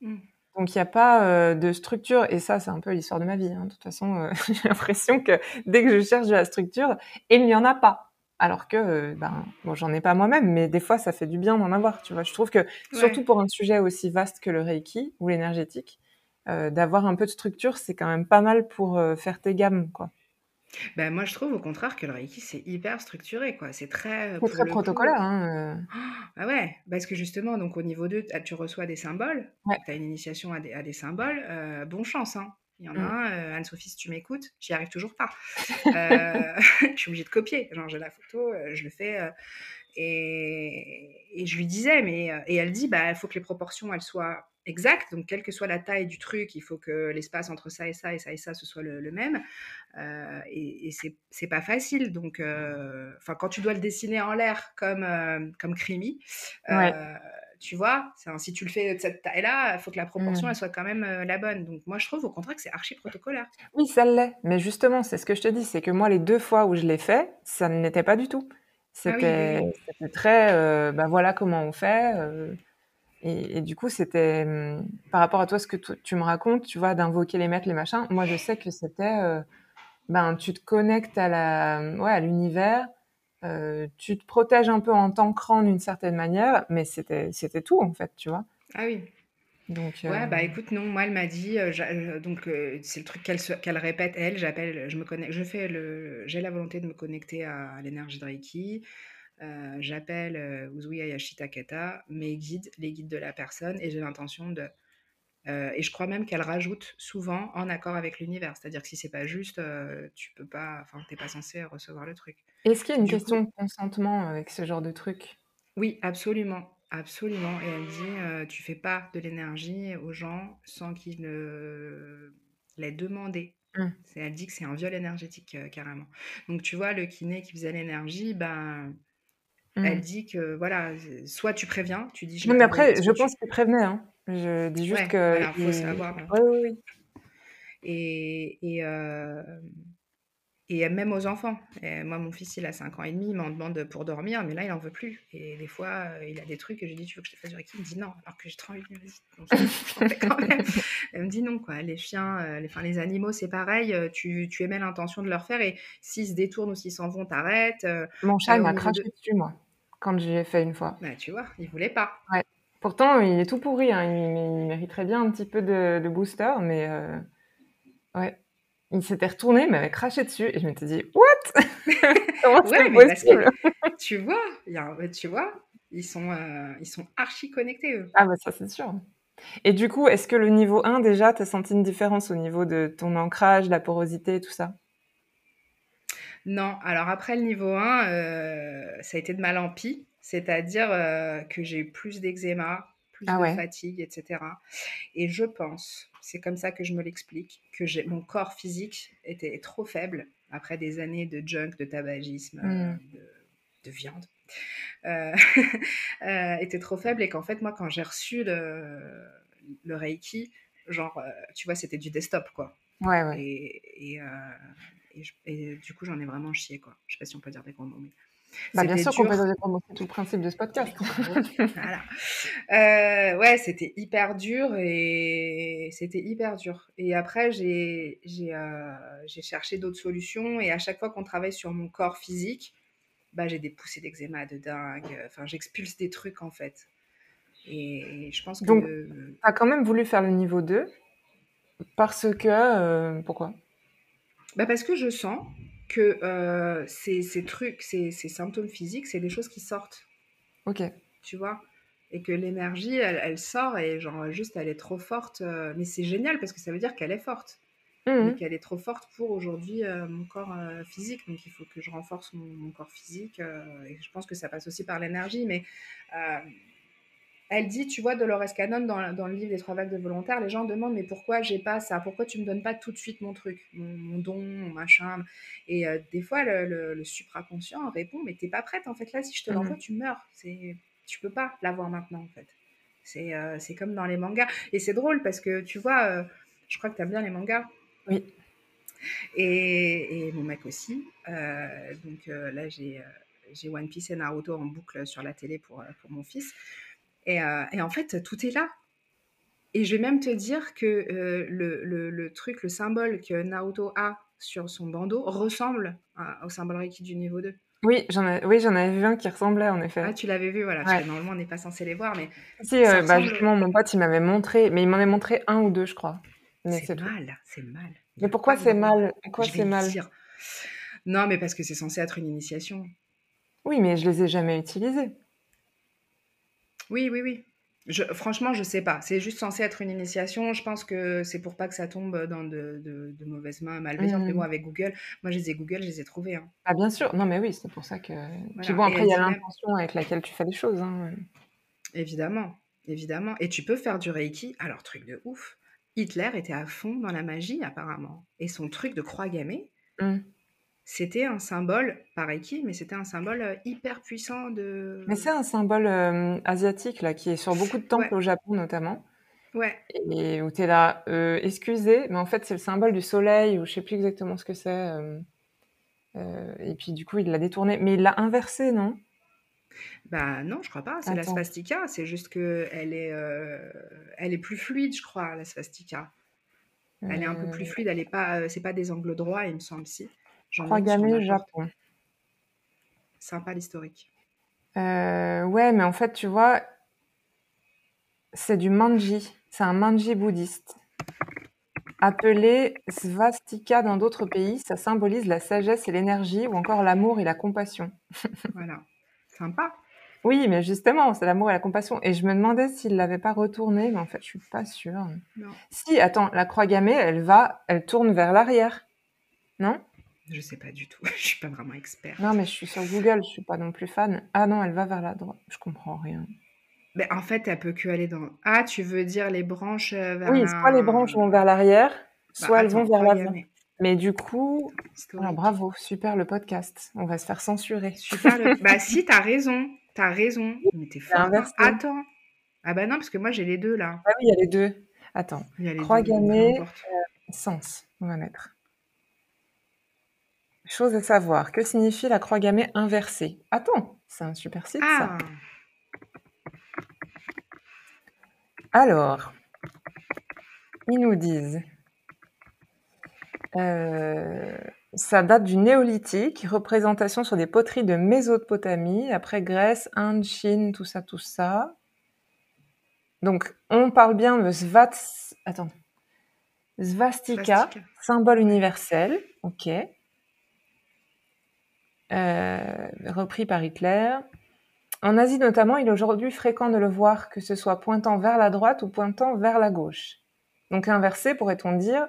Mm. Donc il n'y a pas de structure, et ça c'est un peu l'histoire de ma vie. Hein. De toute façon, j'ai l'impression que dès que je cherche de la structure, il n'y en a pas. Alors que, euh, ben, bon, j'en ai pas moi-même, mais des fois, ça fait du bien d'en avoir, tu vois. Je trouve que, surtout pour un sujet aussi vaste que le Reiki ou l'énergétique, euh, d'avoir un peu de structure, c'est quand même pas mal pour euh, faire tes gammes, quoi. Ben, moi, je trouve au contraire que le Reiki, c'est hyper structuré, quoi. C'est très... C'est très protocolaire, hein, Ah ouais, parce que justement, donc au niveau 2, tu reçois des symboles, tu as une initiation à des, à des symboles, bon chance, hein. Il y en a mmh. un, euh, Anne-Sophie, si tu m'écoutes, j'y arrive toujours pas. Euh, je suis obligée de copier. Genre, j'ai la photo, euh, je le fais. et, et, je lui disais, mais. Et elle dit, bah, il faut que les proportions, elles soient exactes. Donc, quelle que soit la taille du truc, il faut que l'espace entre ça et ça et ça et ça, ce soit le, même. et, et c'est pas facile. Donc, enfin, quand tu dois le dessiner en l'air comme, comme Crimi, ouais tu vois, si tu le fais de cette taille-là, il faut que la proportion, mmh. elle soit quand même euh, la bonne. Donc moi, je trouve au contraire que c'est archi protocolaire. Oui, ça l'est. Mais justement, c'est ce que je te dis, c'est que moi, les deux fois où je l'ai fait, ça ne l'était pas du tout. Ah c'était très, ben voilà comment on fait. Euh, et, du coup, c'était hum, par rapport à toi, ce que tu me racontes, tu vois, d'invoquer les maîtres, les machins. Moi, je sais que c'était, ben, tu te connectes à la, ouais, à l'univers euh, tu te protèges un peu en t'ancrant d'une certaine manière, mais c'était c'était tout en fait, tu vois. Ah oui. Donc, ouais, bah euh, écoute, non, moi elle m'a dit, euh, donc c'est le truc qu'elle qu'elle répète, elle, j'appelle, je me connecte, je fais le, j'ai la volonté de me connecter à, l'énergie de Reiki, j'appelle Uzuya Yashitakata, mes guides, les guides de la personne, et j'ai l'intention de euh, et je crois même qu'elle rajoute souvent en accord avec l'univers. C'est-à-dire que si c'est pas juste, euh, tu peux pas, enfin, t'es pas censé recevoir le truc. Est-ce qu'il y a une question de consentement avec ce genre de truc? Oui, absolument, absolument et elle dit, «Tu fais pas de l'énergie aux gens sans qu'ils ne l'aient demandé». Mmh. Elle dit que c'est un viol énergétique, carrément. Donc tu vois, le kiné qui faisait l'énergie, ben, elle Mmh. dit que voilà, soit tu préviens, tu dis: «Je Non, mais t'envoyer», après, je soit tu pense qu'il prévenait, hein. Je dis juste ouais, qu'il voilà, faut savoir, heu ouais, oui, oui. et et hem et même aux enfants. Et moi, mon fils, il a 5 ans et demi, il m'en demande pour dormir, mais là, il en veut plus et des fois, heu, il a des trucs et je lui dis: «Tu veux que je te fasse du reiki?» il me dit: «Non», alors que j'ai trop envie de lui dire: «Vas-y, on s'en fout, je t'en fais quand même». Elle me dit: «Non, quoi, les chiens, heu, les enfin, les animaux, c'est pareil, heu, tu tu émets l'intention de leur faire et s'ils se détournent ou s'ils s'en vont, tu arrêtes, heu Mon chat, il m'a craché de» dessus, moi, quand j'y ai fait une fois. bah, tu vois, il voulait pas. Ouais. Pourtant, il est tout pourri, hein, il mé il mériterait bien un petit peu de de booster, mais ouais. Il s'était retourné, il m'avait craché dessus et je m'étais dit: «What? Comment Ouais, c'est mais parce que possible?» tu vois, y a tu vois, ils sont, heu, ils sont archi connectés, eux. Ah bah, ça, c'est sûr. Et du coup, est-ce que le niveau 1 déjà, tu as senti une différence au niveau de ton ancrage, la porosité, tout ça? Non, alors après le niveau 1, heu, ça a été de mal en pis, c'est-à-dire, heu, que j'ai eu plus d'eczéma, plus Ah de fatigue et cetera et je pense, c'est comme ça que je me l'explique, que j'ai mon corps physique était trop faible après des années de junk, de tabagisme, Mmh. heu, de de viande, heu, heu, était trop faible et qu'en fait, moi, quand j'ai reçu le le reiki, genre, tu vois, c'était du desktop, quoi Ouais, ouais. et et heu et j et du coup, j'en ai vraiment chié, quoi. Je sais pas si on peut dire des gros mots, mais Bah, bien sûr qu'on peut c'est tout le principe de ce podcast. voilà. Heu, ouais, c'était hyper dur et c'était hyper dur et après j'ai j'ai cherché d'autres solutions et à chaque fois qu'on travaille sur mon corps physique, bah, j'ai des poussées d'eczéma de dingue, enfin, j'expulse des trucs, en fait et je pense Donc, que tu as quand même voulu faire le niveau 2 parce que, heu, pourquoi? bah, parce que je sens que, heu, ces ces trucs, ces ces symptômes physiques, c'est des choses qui sortent. OK. Tu vois? Et que l'énergie, elle elle sort et genre, juste, elle est trop forte, heu, mais c'est génial parce que ça veut dire qu'elle est forte, Mmh mais qu'elle est trop forte pour aujourd'hui, heu, mon corps, physique. Donc il faut que je renforce mon mon corps physique, et je pense que ça passe aussi par l'énergie. Mais, elle dit, tu vois, Dolores Cannon dans dans le livre Les 3 vagues de volontaires, les gens demandent: «Mais pourquoi j'ai pas ça? Pourquoi tu me donnes pas tout de suite mon truc, mon mon don, mon machin?» et heu, des fois le le le supraconscient répond: «Mais tu es pas prête en fait, là, si je te Mmh l'envoie, tu meurs. C'est tu peux pas l'avoir maintenant, en fait». C'est, heu, c'est comme dans les mangas et c'est drôle parce que tu vois, heu, je crois que tu aimes bien les mangas Oui. et et mon mec aussi, donc là j'ai, j'ai One Piece et Naruto en boucle sur la télé pour, pour mon fils et heu et en fait, tout est là et je vais même te dire que, heu, le le le truc, le symbole que Naruto a sur son bandeau ressemble à au symbole Reiki du niveau 2. Oui, j'en ai oui, j'en avais vu un qui ressemblait en Ah, effet. tu l'avais vu, voilà, parce Ouais. que normalement on n'est pas censé les voir, mais Si, heu, bah, justement, mon pote, il m'avait montré, mais il m'en a montré 1 ou 2, je crois, mais c'est mal, c'est mal. Mais pourquoi le c'est mal? Pourquoi c'est mal? dire. Non, mais parce que c'est censé être une initiation. Oui, mais je les ai jamais utilisés. Oui, oui, oui. Je franchement, je sais pas. C'est juste censé être une initiation. Je pense que c'est pour pas que ça tombe dans de de de mauvaises mains malveillantes. Mais bon, Mmh. avec Google, moi je les ai Google, je les ai trouvés, hein. Ah bien sûr, non mais oui, c'est pour ça que puis Voilà bon et après elle il y a dit même l'intention avec laquelle tu fais les choses, hein, évidemment, évidemment et tu peux faire du reiki. Alors truc de ouf, Hitler était à fond dans la magie apparemment et son truc de croix gammée, Mmh. C'était un symbole, pas reiki, mais c'était un symbole, heu, hyper puissant Mais c'est de un symbole, hem, asiatique là, qui est sur beaucoup de temples ouais, au Japon notamment ouais. et où tu es là: «Heu, excusez, mais en fait c'est le symbole du soleil» ou je sais plus exactement ce que c'est, heu et puis du coup il l'a détourné, mais il l'a inversé, non? Bah, non, je crois pas, c'est la svastika, c'est juste qu'elle est, heu, elle est plus fluide, je crois, la svastika. Elle est un peu plus fluide, elle est pas, c'est pas des angles droits, il me semble, si. Porte. Japon. Sympa l'historique. Heu, ouais, mais en fait, tu vois, c'est du manji, c'est un manji bouddhiste. Appelé svastika dans d'autres pays, ça symbolise la sagesse et l'énergie ou encore l'amour et la compassion. Voilà. Sympa. Oui, mais justement, c'est l'amour et la compassion et je me demandais s'il l'avait pas retourné, mais en fait, je suis pas sûre. Non. Si, attends, la croix gammée, elle va elle tourne vers l'arrière, non? Je sais pas du tout. je suis pas vraiment expert. Non, mais je suis sur Google, je suis pas non plus fan. Ah non, elle va vers la droite. Je comprends rien. Mais en fait, elle peut que aller dans. Ah, tu veux dire les branches euh, vers Oui, soit les branches vont vers l'arrière, Bah, soit elles vont vers l'avant. Mais du coup, ah, bravo, super le podcast. On va se faire censurer. Super. le- bah si, t'as raison. T'as raison. Mais t'es fort. Attends. Ah bah non, parce que moi j'ai les deux là. Ah oui, il y a les deux. Attends, Il y a les Croix gammée. importe. sens, on va mettre. Chose à savoir, que signifie la croix gammée inversée? Attends, c'est un super site ça. Ah, Alors, ils nous disent, euh, ça date du néolithique, représentation sur des poteries de Mésopotamie, après Grèce, Inde, Chine, tout ça, tout ça. Donc, on parle bien de Svats... Attends. Svastika, symbole universel, ok. Euh, repris par Hitler. En Asie notamment, il est aujourd'hui fréquent de le voir que ce soit pointant vers la droite ou pointant vers la gauche. Donc inversé, pourrait-on dire,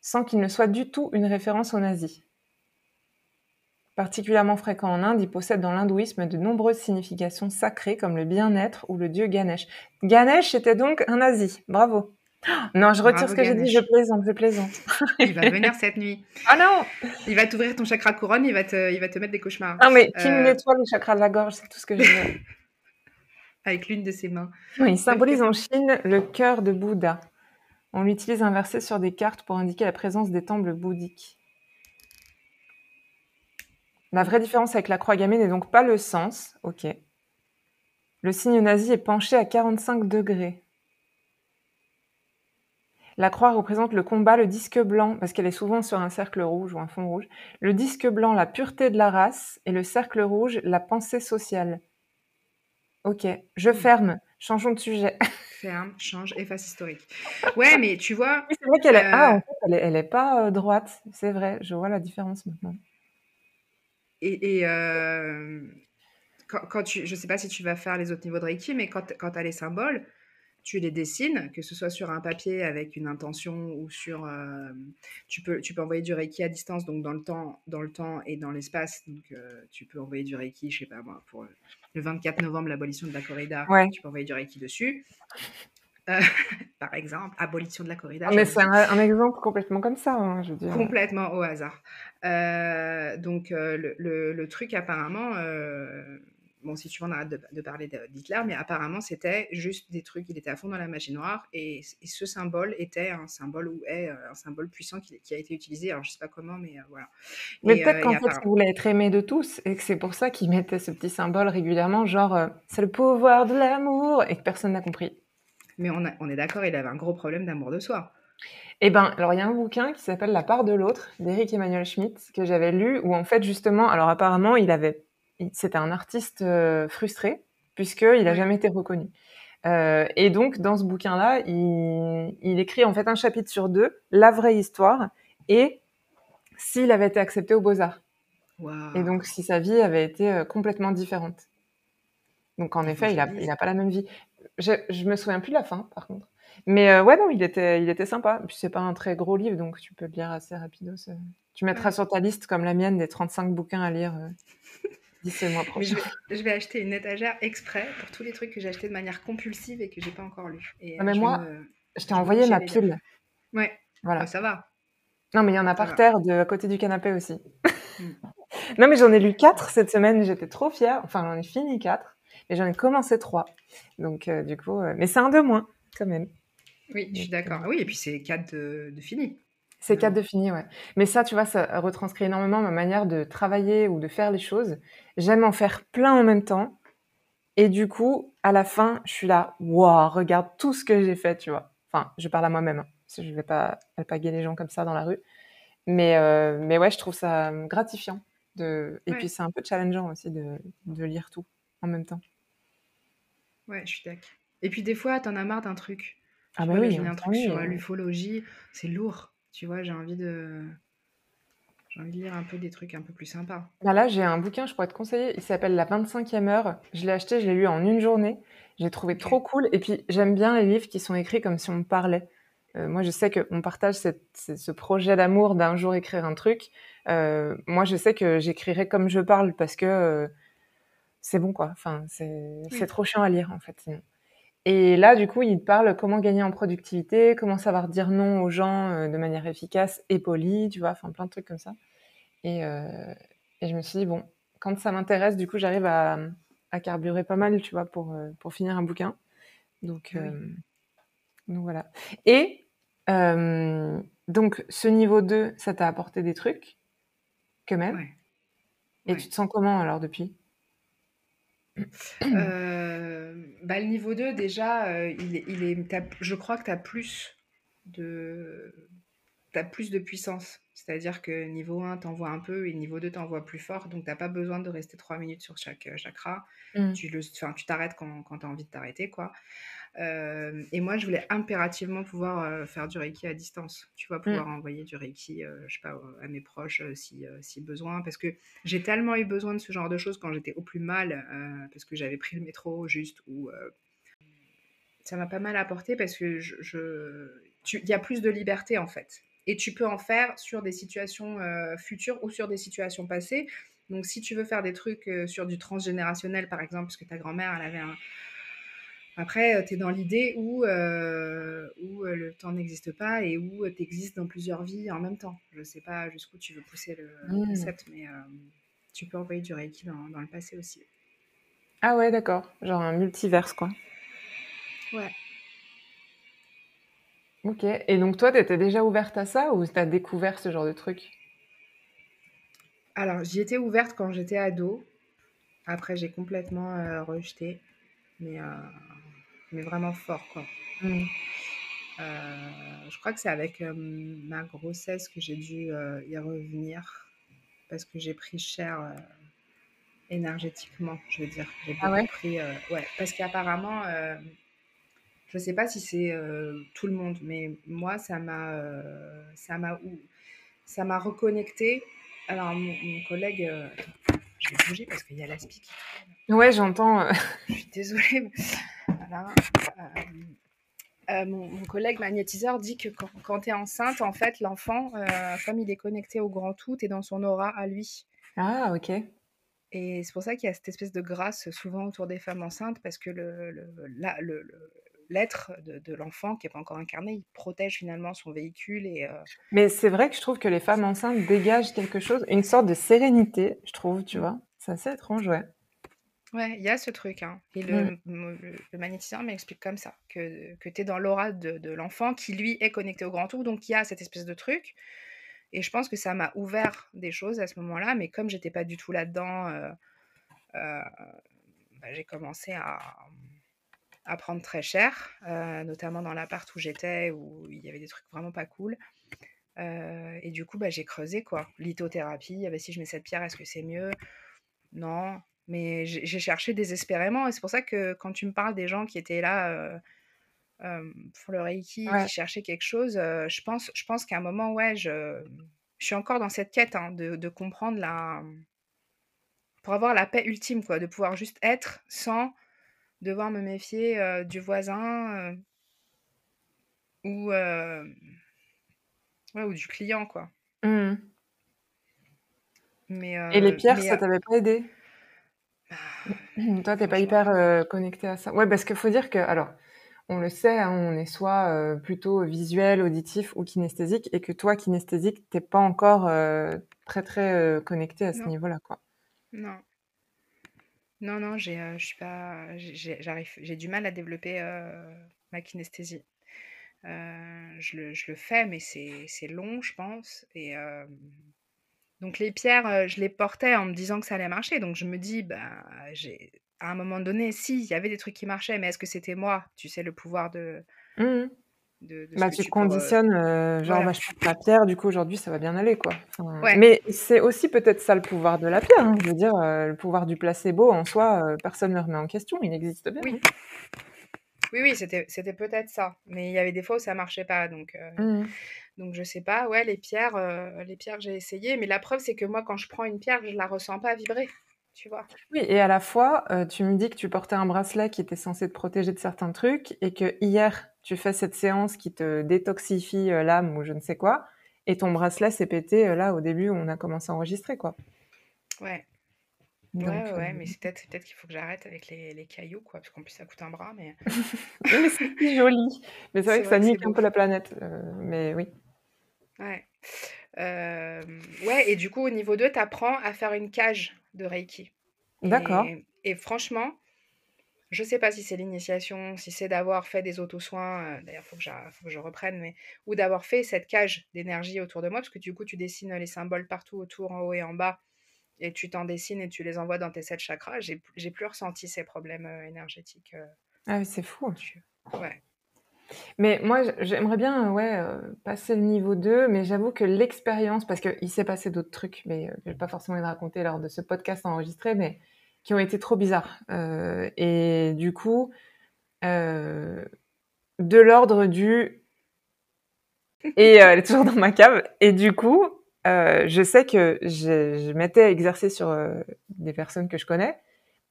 sans qu'il ne soit du tout une référence aux nazis. Particulièrement fréquent en Inde, il possède dans l'hindouisme de nombreuses significations sacrées comme le bien-être ou le dieu Ganesh. Ganesh était donc un nazi. Bravo. Non, je retire Bravo, ce que j'ai dit, je plaisante, je plaisante. il va venir cette nuit. Ah non Il va t'ouvrir ton chakra couronne, il va te, il va te mettre des cauchemars. Non mais qui me Euh, nettoie le chakra de la gorge, c'est tout ce que je veux. Avec l'une de ses mains. Oui, il symbolise en Chine le cœur de Bouddha. On l'utilise inversé sur des cartes pour indiquer la présence des temples bouddhiques. La vraie différence avec la croix gammée n'est donc pas le sens, ok. Le signe nazi est penché à 45 degrés. La croix représente le combat, le disque blanc, parce qu'elle est souvent sur un cercle rouge ou un fond rouge. Le disque blanc, la pureté de la race, et le cercle rouge, la pensée sociale. Ok, je ferme. Changeons de sujet. Ferme, change, efface historique. Ouais, mais tu vois, c'est vrai qu'elle est... Euh, Ah, en fait, elle est, elle est pas euh, droite. C'est vrai, je vois la différence maintenant. et, et, euh, quand, quand tu, je sais pas si tu vas faire les autres niveaux de Reiki, mais quand, quand tu as les symboles, tu les dessines, que ce soit sur un papier avec une intention ou sur. euh, tu, peux, tu peux envoyer du Reiki à distance, donc dans le temps, dans le temps et dans l'espace. Donc euh, tu peux envoyer du Reiki, je sais pas moi, pour euh, le 24 novembre, l'abolition de la corrida. Ouais. Tu peux envoyer du Reiki dessus. Euh, par exemple, abolition de la corrida. Mais c'est un, un exemple complètement comme ça, hein, je veux dire. Complètement au hasard. Donc, le, le- le truc, apparemment, bon, si tu veux, on arrête de, de parler d'Hitler, mais apparemment, c'était juste des trucs, il était à fond dans la magie noire, et, et ce symbole était un symbole ou est euh, un symbole puissant qui, qui a été utilisé, alors je sais pas comment, mais euh, voilà. Mais peut-être euh, qu'en fait, apparemment- il voulait être aimé de tous et que c'est pour ça qu'il mettait ce petit symbole régulièrement, genre euh, c'est le pouvoir de l'amour et que personne n'a compris. mais on, a- on est d'accord, il avait un gros problème d'amour de soi. Eh ben, alors il y a un bouquin qui s'appelle La part de l'autre d'Éric Emmanuel Schmitt que j'avais lu où en fait justement, alors apparemment il avait, c'était un artiste euh, frustré puisqu'il n'a jamais été reconnu. Euh, et donc dans ce bouquin-là, il, il écrit en fait un chapitre sur deux, la vraie histoire et s'il avait été accepté aux Beaux Arts. Waouh. Et donc, si sa vie avait été euh, complètement différente. Donc, en faut effet, il je a, le lise. il a pas la même vie. Je, je me souviens plus de la fin, par contre. Mais euh, ouais, non, il était, il était sympa. Puis c'est pas un très gros livre, donc tu peux le lire assez rapidos. euh. Tu mettras Ouais. sur ta liste, comme la mienne, des 35 bouquins à lire Mais je prochain. vais, je vais acheter une étagère exprès pour tous les trucs que j'ai achetés de manière compulsive et que j'ai pas encore lus. Et, Ah, euh, mais je moi, me- Je t'ai envoyé ma lire. pile. Ouais, Voilà. ça va. Non, mais il y en a Ça par va. terre, de, à côté du canapé aussi. Mm. non, mais j'en ai lu quatre cette semaine. J'étais trop fière. Enfin, j'en ai fini quatre. Mais j'en ai commencé trois. Donc, euh, du coup, euh, mais c'est un de moins, quand même. Oui, je suis d'accord. Oui, et puis c'est 4 de, de fini. C'est quatre de fini, ouais. Mais ça, tu vois, ça retranscrit énormément ma manière de travailler ou de faire les choses. J'aime en faire plein en même temps. Et du coup, à la fin, je suis là, waouh, regarde tout ce que j'ai fait, tu vois. Enfin, je parle à moi-même, hein, parce que je vais pas alpaguer les gens comme ça dans la rue. Mais, euh, mais ouais, je trouve ça gratifiant. De... Et Ouais. puis, c'est un peu challengeant aussi de, de lire tout en même temps. Ouais, je suis d'accord. Et puis des fois, t'en as marre d'un truc. Ah bah oui, j'ai un truc sur euh. l'ufologie, c'est lourd. Tu vois, j'ai envie de... J'ai envie de lire un peu des trucs un peu plus sympas. Bah là, j'ai un bouquin, je pourrais te conseiller. Il s'appelle La 25e heure. Je l'ai acheté, je l'ai lu en une journée. J'ai trouvé trop cool. Et puis, j'aime bien les livres qui sont écrits comme si on me parlait. moi, je sais qu'on partage ce projet d'amour d'un jour écrire un truc. moi, je sais que j'écrirai comme je parle parce que c'est bon, quoi. Enfin, c'est trop chiant à lire, en fait, Et là, du coup, il parle comment gagner en productivité, comment savoir dire non aux gens de manière efficace et polie, tu vois, enfin plein de trucs comme ça. Et, et je me suis dit, bon, quand ça m'intéresse, du coup, j'arrive à, à, carburer pas mal, tu vois, pour, euh, pour finir un bouquin. Donc, euh, donc voilà. Et euh, donc, ce niveau 2, ça t'a apporté des trucs, quand même. Et tu te sens comment alors depuis? Bah, Le niveau 2, déjà, il est, il est, je crois que tu as plus de, plus de puissance. C'est-à-dire que niveau 1, t'envoies un peu et niveau 2, t'envoies plus fort. Donc, t'as pas besoin de rester 3 minutes sur chaque euh, chakra. Mmh. Tu, le, tu t'arrêtes quand, quand tu as envie de t'arrêter. quoi. Euh, et moi, je voulais impérativement pouvoir euh, faire du Reiki à distance. Tu vois, pouvoir mmh. envoyer du Reiki, je sais pas, à mes proches si, si besoin. Parce que j'ai tellement eu besoin de ce genre de choses quand j'étais au plus mal, parce que j'avais pris le métro juste ou ça m'a pas mal apporté parce que je, y a plus de liberté en fait et tu peux en faire sur des situations euh, futures ou sur des situations passées. Donc, si tu veux faire des trucs euh, sur du transgénérationnel, par exemple, parce que ta grand-mère, elle avait un. Après, euh, tu es dans l'idée où, où le temps n'existe pas et où tu existes dans plusieurs vies en même temps. Je ne sais pas jusqu'où tu veux pousser le, mmh. concept, mais tu peux envoyer du Reiki dans, dans le passé aussi. Ah ouais, d'accord. Genre un multiverse, quoi. Ouais. Ok. Et donc, toi, tu étais déjà ouverte à ça ou tu as découvert ce genre de truc? Alors, j'y étais ouverte quand j'étais ado. Après, j'ai complètement euh, rejeté. Mais, euh, mais vraiment fort, quoi. Mmh. Euh, je crois que c'est avec ma grossesse que j'ai dû y revenir. Parce que j'ai pris cher énergétiquement, je veux dire. J'ai ah ouais? pris. ouais, parce qu'apparemment je ne sais pas si c'est euh, tout le monde, mais moi, ça m'a, euh, ça m'a, ça m'a reconnecté. Alors, mon, collègue, euh, je vais bouger parce qu'il y a l'aspi qui Ouais, j'entends. Je suis désolée. mon, collègue magnétiseur dit que quand, tu es enceinte, en fait, l'enfant, comme il est connecté au grand tout, tu es dans son aura à lui. Ah, ok. Et c'est pour ça qu'il y a cette espèce de grâce souvent autour des femmes enceintes, parce que le, le, le, l'être de, l'enfant qui n'est pas encore incarné, il protège finalement son véhicule. Et, euh Mais c'est vrai que je trouve que les femmes enceintes dégagent quelque chose, une sorte de sérénité, je trouve, tu vois. C'est assez étrange, ouais. Ouais, il y a ce truc. Hein. Et le, mmh. le, m'explique comme ça, que, que tu es dans l'aura de, l'enfant qui, lui, est connecté au grand tout. Donc, il y a cette espèce de truc. Et je pense que ça m'a ouvert des choses à ce moment-là. Mais comme j'étais pas du tout là-dedans, euh, euh, bah, j'ai commencé à, à prendre très cher, euh, notamment dans l'appart où j'étais, où il y avait des trucs vraiment pas cool. Euh, et du coup, bah, j'ai creusé, quoi. Lithothérapie, ah bah, si je mets cette pierre, est-ce que c'est mieux? Non. Mais j'ai cherché désespérément. Et c'est pour ça que quand tu me parles des gens qui étaient là euh, pour le Reiki, qui cherchaient quelque chose, je pense, je pense qu'à un moment, ouais, je, je, suis encore dans cette quête hein, de, de, comprendre la... pour avoir la paix ultime, quoi, de pouvoir juste être sans devoir me méfier euh, du voisin euh, ou, euh, ou du client, quoi. Mmh. Mais, Et les pierres, ça t'avait pas aidé? Bah, Toi, t'es pas hyper connecté à ça. Ouais, parce qu'il faut dire que, alors, on le sait, hein, on est soit plutôt visuel, auditif ou kinesthésique, et que toi, kinesthésique, t'es pas encore très très connecté à ce niveau-là, quoi. Non. Non, non, j'ai, euh, je suis pas, j'arrive, j'ai du mal à développer euh, ma kinesthésie. Euh, je, le, je le fais, mais c'est, c'est long, je pense. Et donc les pierres, je les portais en me disant que ça allait marcher. Donc je me dis, bah, j'ai, à un moment donné, si, il y avait des trucs qui marchaient, mais est-ce que c'était moi Tu sais, le pouvoir de, mmh bah, tu, conditionnes, euh, genre, bah, je prends la pierre, du coup, aujourd'hui, ça va bien aller, quoi. Mais c'est aussi peut-être ça le pouvoir de la pierre. Hein. Je veux dire, euh, le pouvoir du placebo, en soi, euh, personne ne le remet en question, il existe bien. Oui, hein. oui, c'était peut-être ça. Mais il y avait des fois où ça marchait pas, donc, mmh. donc je sais pas. Ouais, les pierres, les pierres, j'ai essayé. Mais la preuve, c'est que moi, quand je prends une pierre, je la ressens pas vibrer. Tu vois. Oui, et à la fois, euh, tu me dis que tu portais un bracelet qui était censé te protéger de certains trucs et que hier, tu fais cette séance qui te détoxifie euh, l'âme ou je ne sais quoi, et ton bracelet s'est pété euh, là au début où on a commencé à enregistrer, quoi. Ouais. ouais, ouais, mais c'est peut-être peut qu'il faut que j'arrête avec les, les cailloux, quoi, parce qu'en plus ça coûte un bras, mais... mais c'est joli. Mais c'est vrai que ça nique un peu la planète, mais oui. Ouais. ouais, et du coup, au niveau 2, tu apprends à faire une cage de Reiki. D'accord. Et, franchement, je sais pas si c'est l'initiation, si c'est d'avoir fait des auto-soins, d'ailleurs, il faut, faut, que je reprenne, mais, ou d'avoir fait cette cage d'énergie autour de moi, parce que du coup, tu dessines les symboles partout autour, en haut et en bas, et tu t'en dessines et tu les envoies dans tes sept chakras. J'ai plus ressenti ces problèmes énergétiques. ah oui, c'est fou. Ouais. Mais moi, j'aimerais bien ouais, euh, passer le niveau 2, mais j'avoue que l'expérience, parce qu'il s'est passé d'autres trucs, mais euh, je vais pas forcément les raconter lors de ce podcast enregistré, mais qui ont été trop bizarres. Euh, et du coup, de l'ordre du... Et elle est toujours dans ma cave. Et du coup, je sais que je, je m'étais exercée sur des personnes que je connais,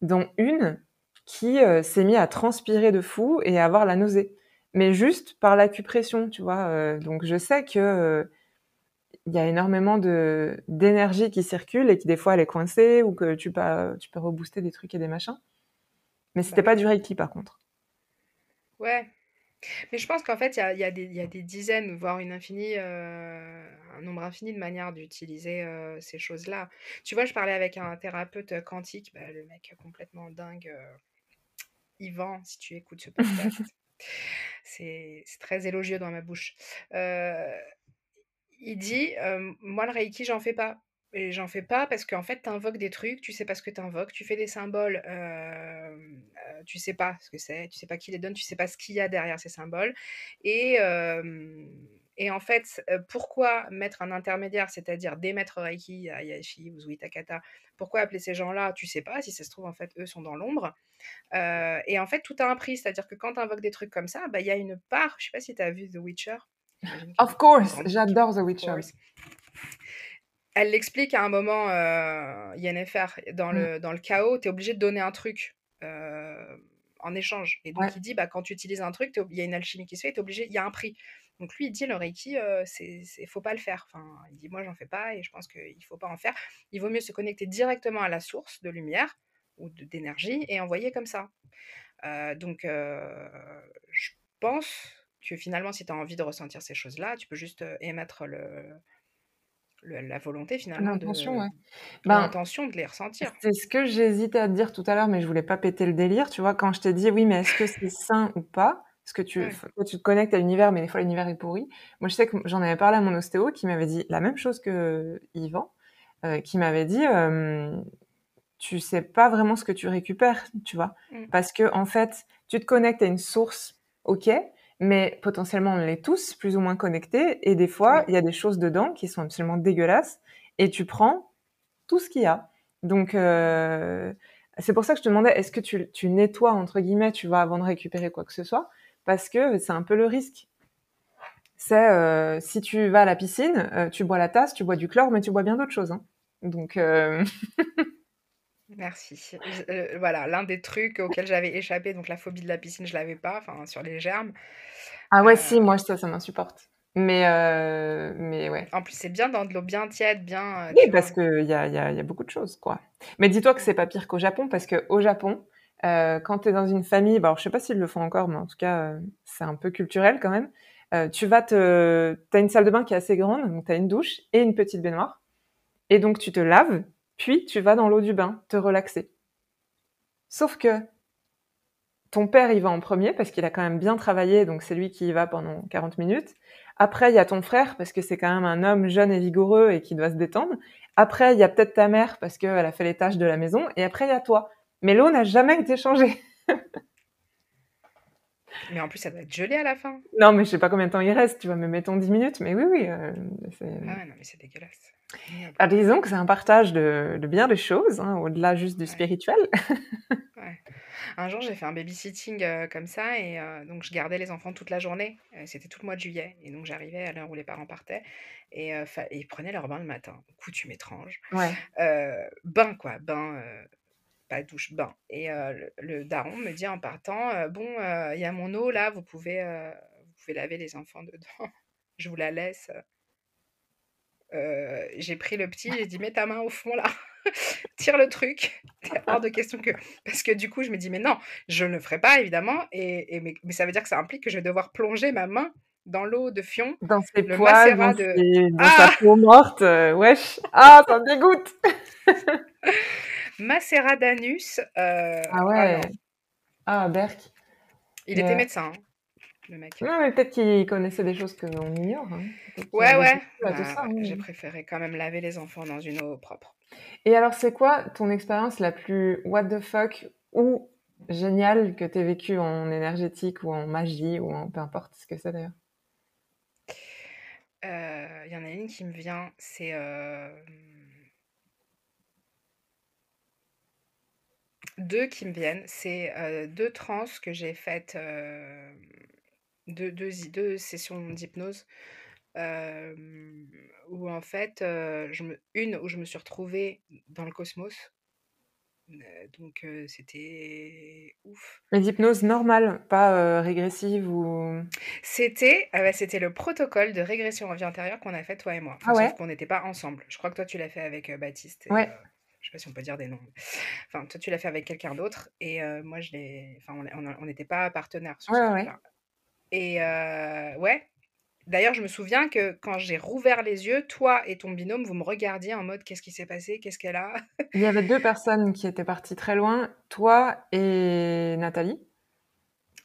dont une qui s'est mise à transpirer de fou et à avoir la nausée mais juste par l'acupression, tu vois. Euh, donc je sais que euh, il y a énormément de d'énergie qui circule et qui des fois elle est coincée ou que tu peux tu peux rebooster des trucs et des machins. Mais c'était bah pas du reiki par contre. Ouais. Mais je pense qu'en fait, il y a, y, a y a, des dizaines, voire une infinie, euh, un nombre infini de manières d'utiliser ces choses-là. Tu vois, je parlais avec un thérapeute quantique, bah, le mec complètement dingue, Yvan, si tu écoutes ce podcast. C'est très élogieux dans ma bouche. Il dit Moi, le Reiki, j'en fais pas. Et j'en fais pas parce qu'en fait, tu invoques des trucs, tu sais pas ce que tu invoques, tu fais des symboles, euh, tu sais pas ce que c'est, tu sais pas qui les donne, tu sais pas ce qu'il y a derrière ces symboles. Et, et en fait, pourquoi mettre un intermédiaire, c'est-à-dire des maîtres Reiki, Ayashi ou Zuitakata, pourquoi appeler ces gens-là? Tu sais pas, si ça se trouve, en fait, eux sont dans l'ombre. et en fait, tout a un prix, c'est-à-dire que quand tu invoques des trucs comme ça, bah, il y a une part, je sais pas si tu as vu The Witcher. Of course, j'adore The Witcher. Elle l'explique à un moment, euh, Yennefer, dans, mmh. le, dans le chaos, tu es obligé de donner un truc en échange. Et donc, il dit, bah, quand tu utilises un truc, il y a une alchimie qui se fait, obligé, il y a un prix. Donc lui, il dit le Reiki, euh, c'est, faut pas le faire. Enfin, il dit moi j'en fais pas et je pense qu'il faut pas en faire. Il vaut mieux se connecter directement à la source de lumière ou d'énergie et envoyer comme ça. Euh, donc euh, je pense que finalement, si tu as envie de ressentir ces choses-là, tu peux juste émettre le, la volonté finalement l'intention, de, ouais. Ben, l'intention de les ressentir. C'est ce que j'hésitais à te dire tout à l'heure, mais je voulais pas péter le délire. Tu vois, quand je t'ai dit oui, mais est-ce que c'est sain ou pas? Parce que tu, tu te connectes à l'univers, mais des fois l'univers est pourri. Moi, je sais que j'en avais parlé à mon ostéo qui m'avait dit la même chose que Yvan, euh, qui m'avait dit euh, tu sais pas vraiment ce que tu récupères, tu vois, mm. parce que en fait, tu te connectes à une source, ok, mais potentiellement on l'est tous plus ou moins connectés, et des fois il y a des choses dedans qui sont absolument dégueulasses, et tu prends tout ce qu'il y a. Donc euh, c'est pour ça que je te demandais, est-ce que tu, tu nettoies entre guillemets, tu vois, avant de récupérer quoi que ce soit? Parce que c'est un peu le risque. C'est euh, si tu vas à la piscine, euh, tu bois la tasse, tu bois du chlore, mais tu bois bien d'autres choses. Hein. Donc. Euh, Merci. voilà, l'un des trucs auxquels j'avais échappé, donc la phobie de la piscine, je l'avais pas, enfin sur les germes. Ah ouais, si, moi ça, ça m'insupporte. Mais, mais ouais. En plus, c'est bien dans de l'eau bien tiède, bien. oui, parce qu'il y a, y, a, y a beaucoup de choses, quoi. Mais dis-toi que c'est pas pire qu'au Japon, parce qu'au Japon, euh, quand tu es dans une famille, bah, alors je sais pas s'ils le font encore, mais en tout cas, euh, c'est un peu culturel quand même. Euh, tu vas te, as une salle de bain qui est assez grande, donc tu as une douche et une petite baignoire. Et donc tu te laves, puis tu vas dans l'eau du bain te relaxer. Sauf que ton père y va en premier parce qu'il a quand même bien travaillé, donc c'est lui qui y va pendant 40 minutes. Après, il y a ton frère parce que c'est quand même un homme jeune et vigoureux et qui doit se détendre. Après, il y a peut-être ta mère parce qu'elle a fait les tâches de la maison. Et après, il y a toi. Mais l'eau n'a jamais été changée. mais en plus, ça doit être gelé à la fin. Non, mais je sais pas combien de temps il reste, tu vois, mais mettons 10 minutes. Mais oui, oui. Euh, ah ouais, non, mais c'est dégueulasse. Ah, disons que c'est un partage de, bien des choses, hein, au-delà juste du spirituel. ouais. Un jour, j'ai fait un babysitting, heu, comme ça et heu, donc je gardais les enfants toute la journée, heu, c'était tout le mois de juillet et donc j'arrivais à l'heure où les parents partaient et ils prenaient leur bain le matin. Coutume étrange. Ouais. Heu, bain quoi, bain, pas douche, bain et le le daron me dit en partant, «Bon, il y a mon eau là, vous pouvez, vous pouvez laver les enfants dedans. Je vous la laisse, heu». Heu, j'ai pris le petit, j'ai dit: «Mets ta main au fond là, tire le truc». C'est hors de question que parce que du coup, je me dis: «Mais non, je ne le ferai pas évidemment et et mais mais ça veut dire que ça implique que je vais devoir plonger ma main dans l'eau de fion, Dans ses le poils, dans de ses dans sa ah! peau morte, wesh! Ah, ça me dégoûte! Macérat d'anus, heu, Ah ah ouais. Ah berk. Il était médecin, hein, le mec. non, mais peut-être qu'il connaissait des choses qu'on ignore, hein. Ouais, ouais, bah, ouais, j'ai préféré quand même laver les enfants dans une eau propre. Et alors, c'est quoi ton expérience la plus what the fuck ou géniale que tu aies vécue en énergétique ou en magie ou en peu importe ce que c'est d'ailleurs? Heu, il y en a une qui me vient, c'est, hem 2 qui me viennent, c'est, heu, 2 trans que j'ai faites, hem, 2- 2 zi 2 sessions d'hypnose, où en fait, heu, je me une où je me suis retrouvée dans le cosmos. Donc c'était ouf. Mais d'hypnose normale, pas, régressive ou C'était, ah bah, c'était le protocole de régression en vie antérieure qu'on a fait toi et moi. Ah sauf qu'on n'était pas ensemble. Je crois que toi, tu l'as fait avec, Baptiste et Ouais. Je sais pas si on peut dire des noms. Enfin, toi, tu l'as fait avec quelqu'un d'autre et heu, moi, je l'ai enfin, on n'était pas partenaires sur Ouais, ce ouais, et heu, ouais. D'ailleurs, je me souviens que quand j'ai rouvert les yeux, toi et ton binôme, vous me regardiez en mode: «Qu'est-ce qui s'est passé? Qu'est-ce qu'elle a?» Il y avait 2 personnes qui étaient parties très loin, toi et Nathalie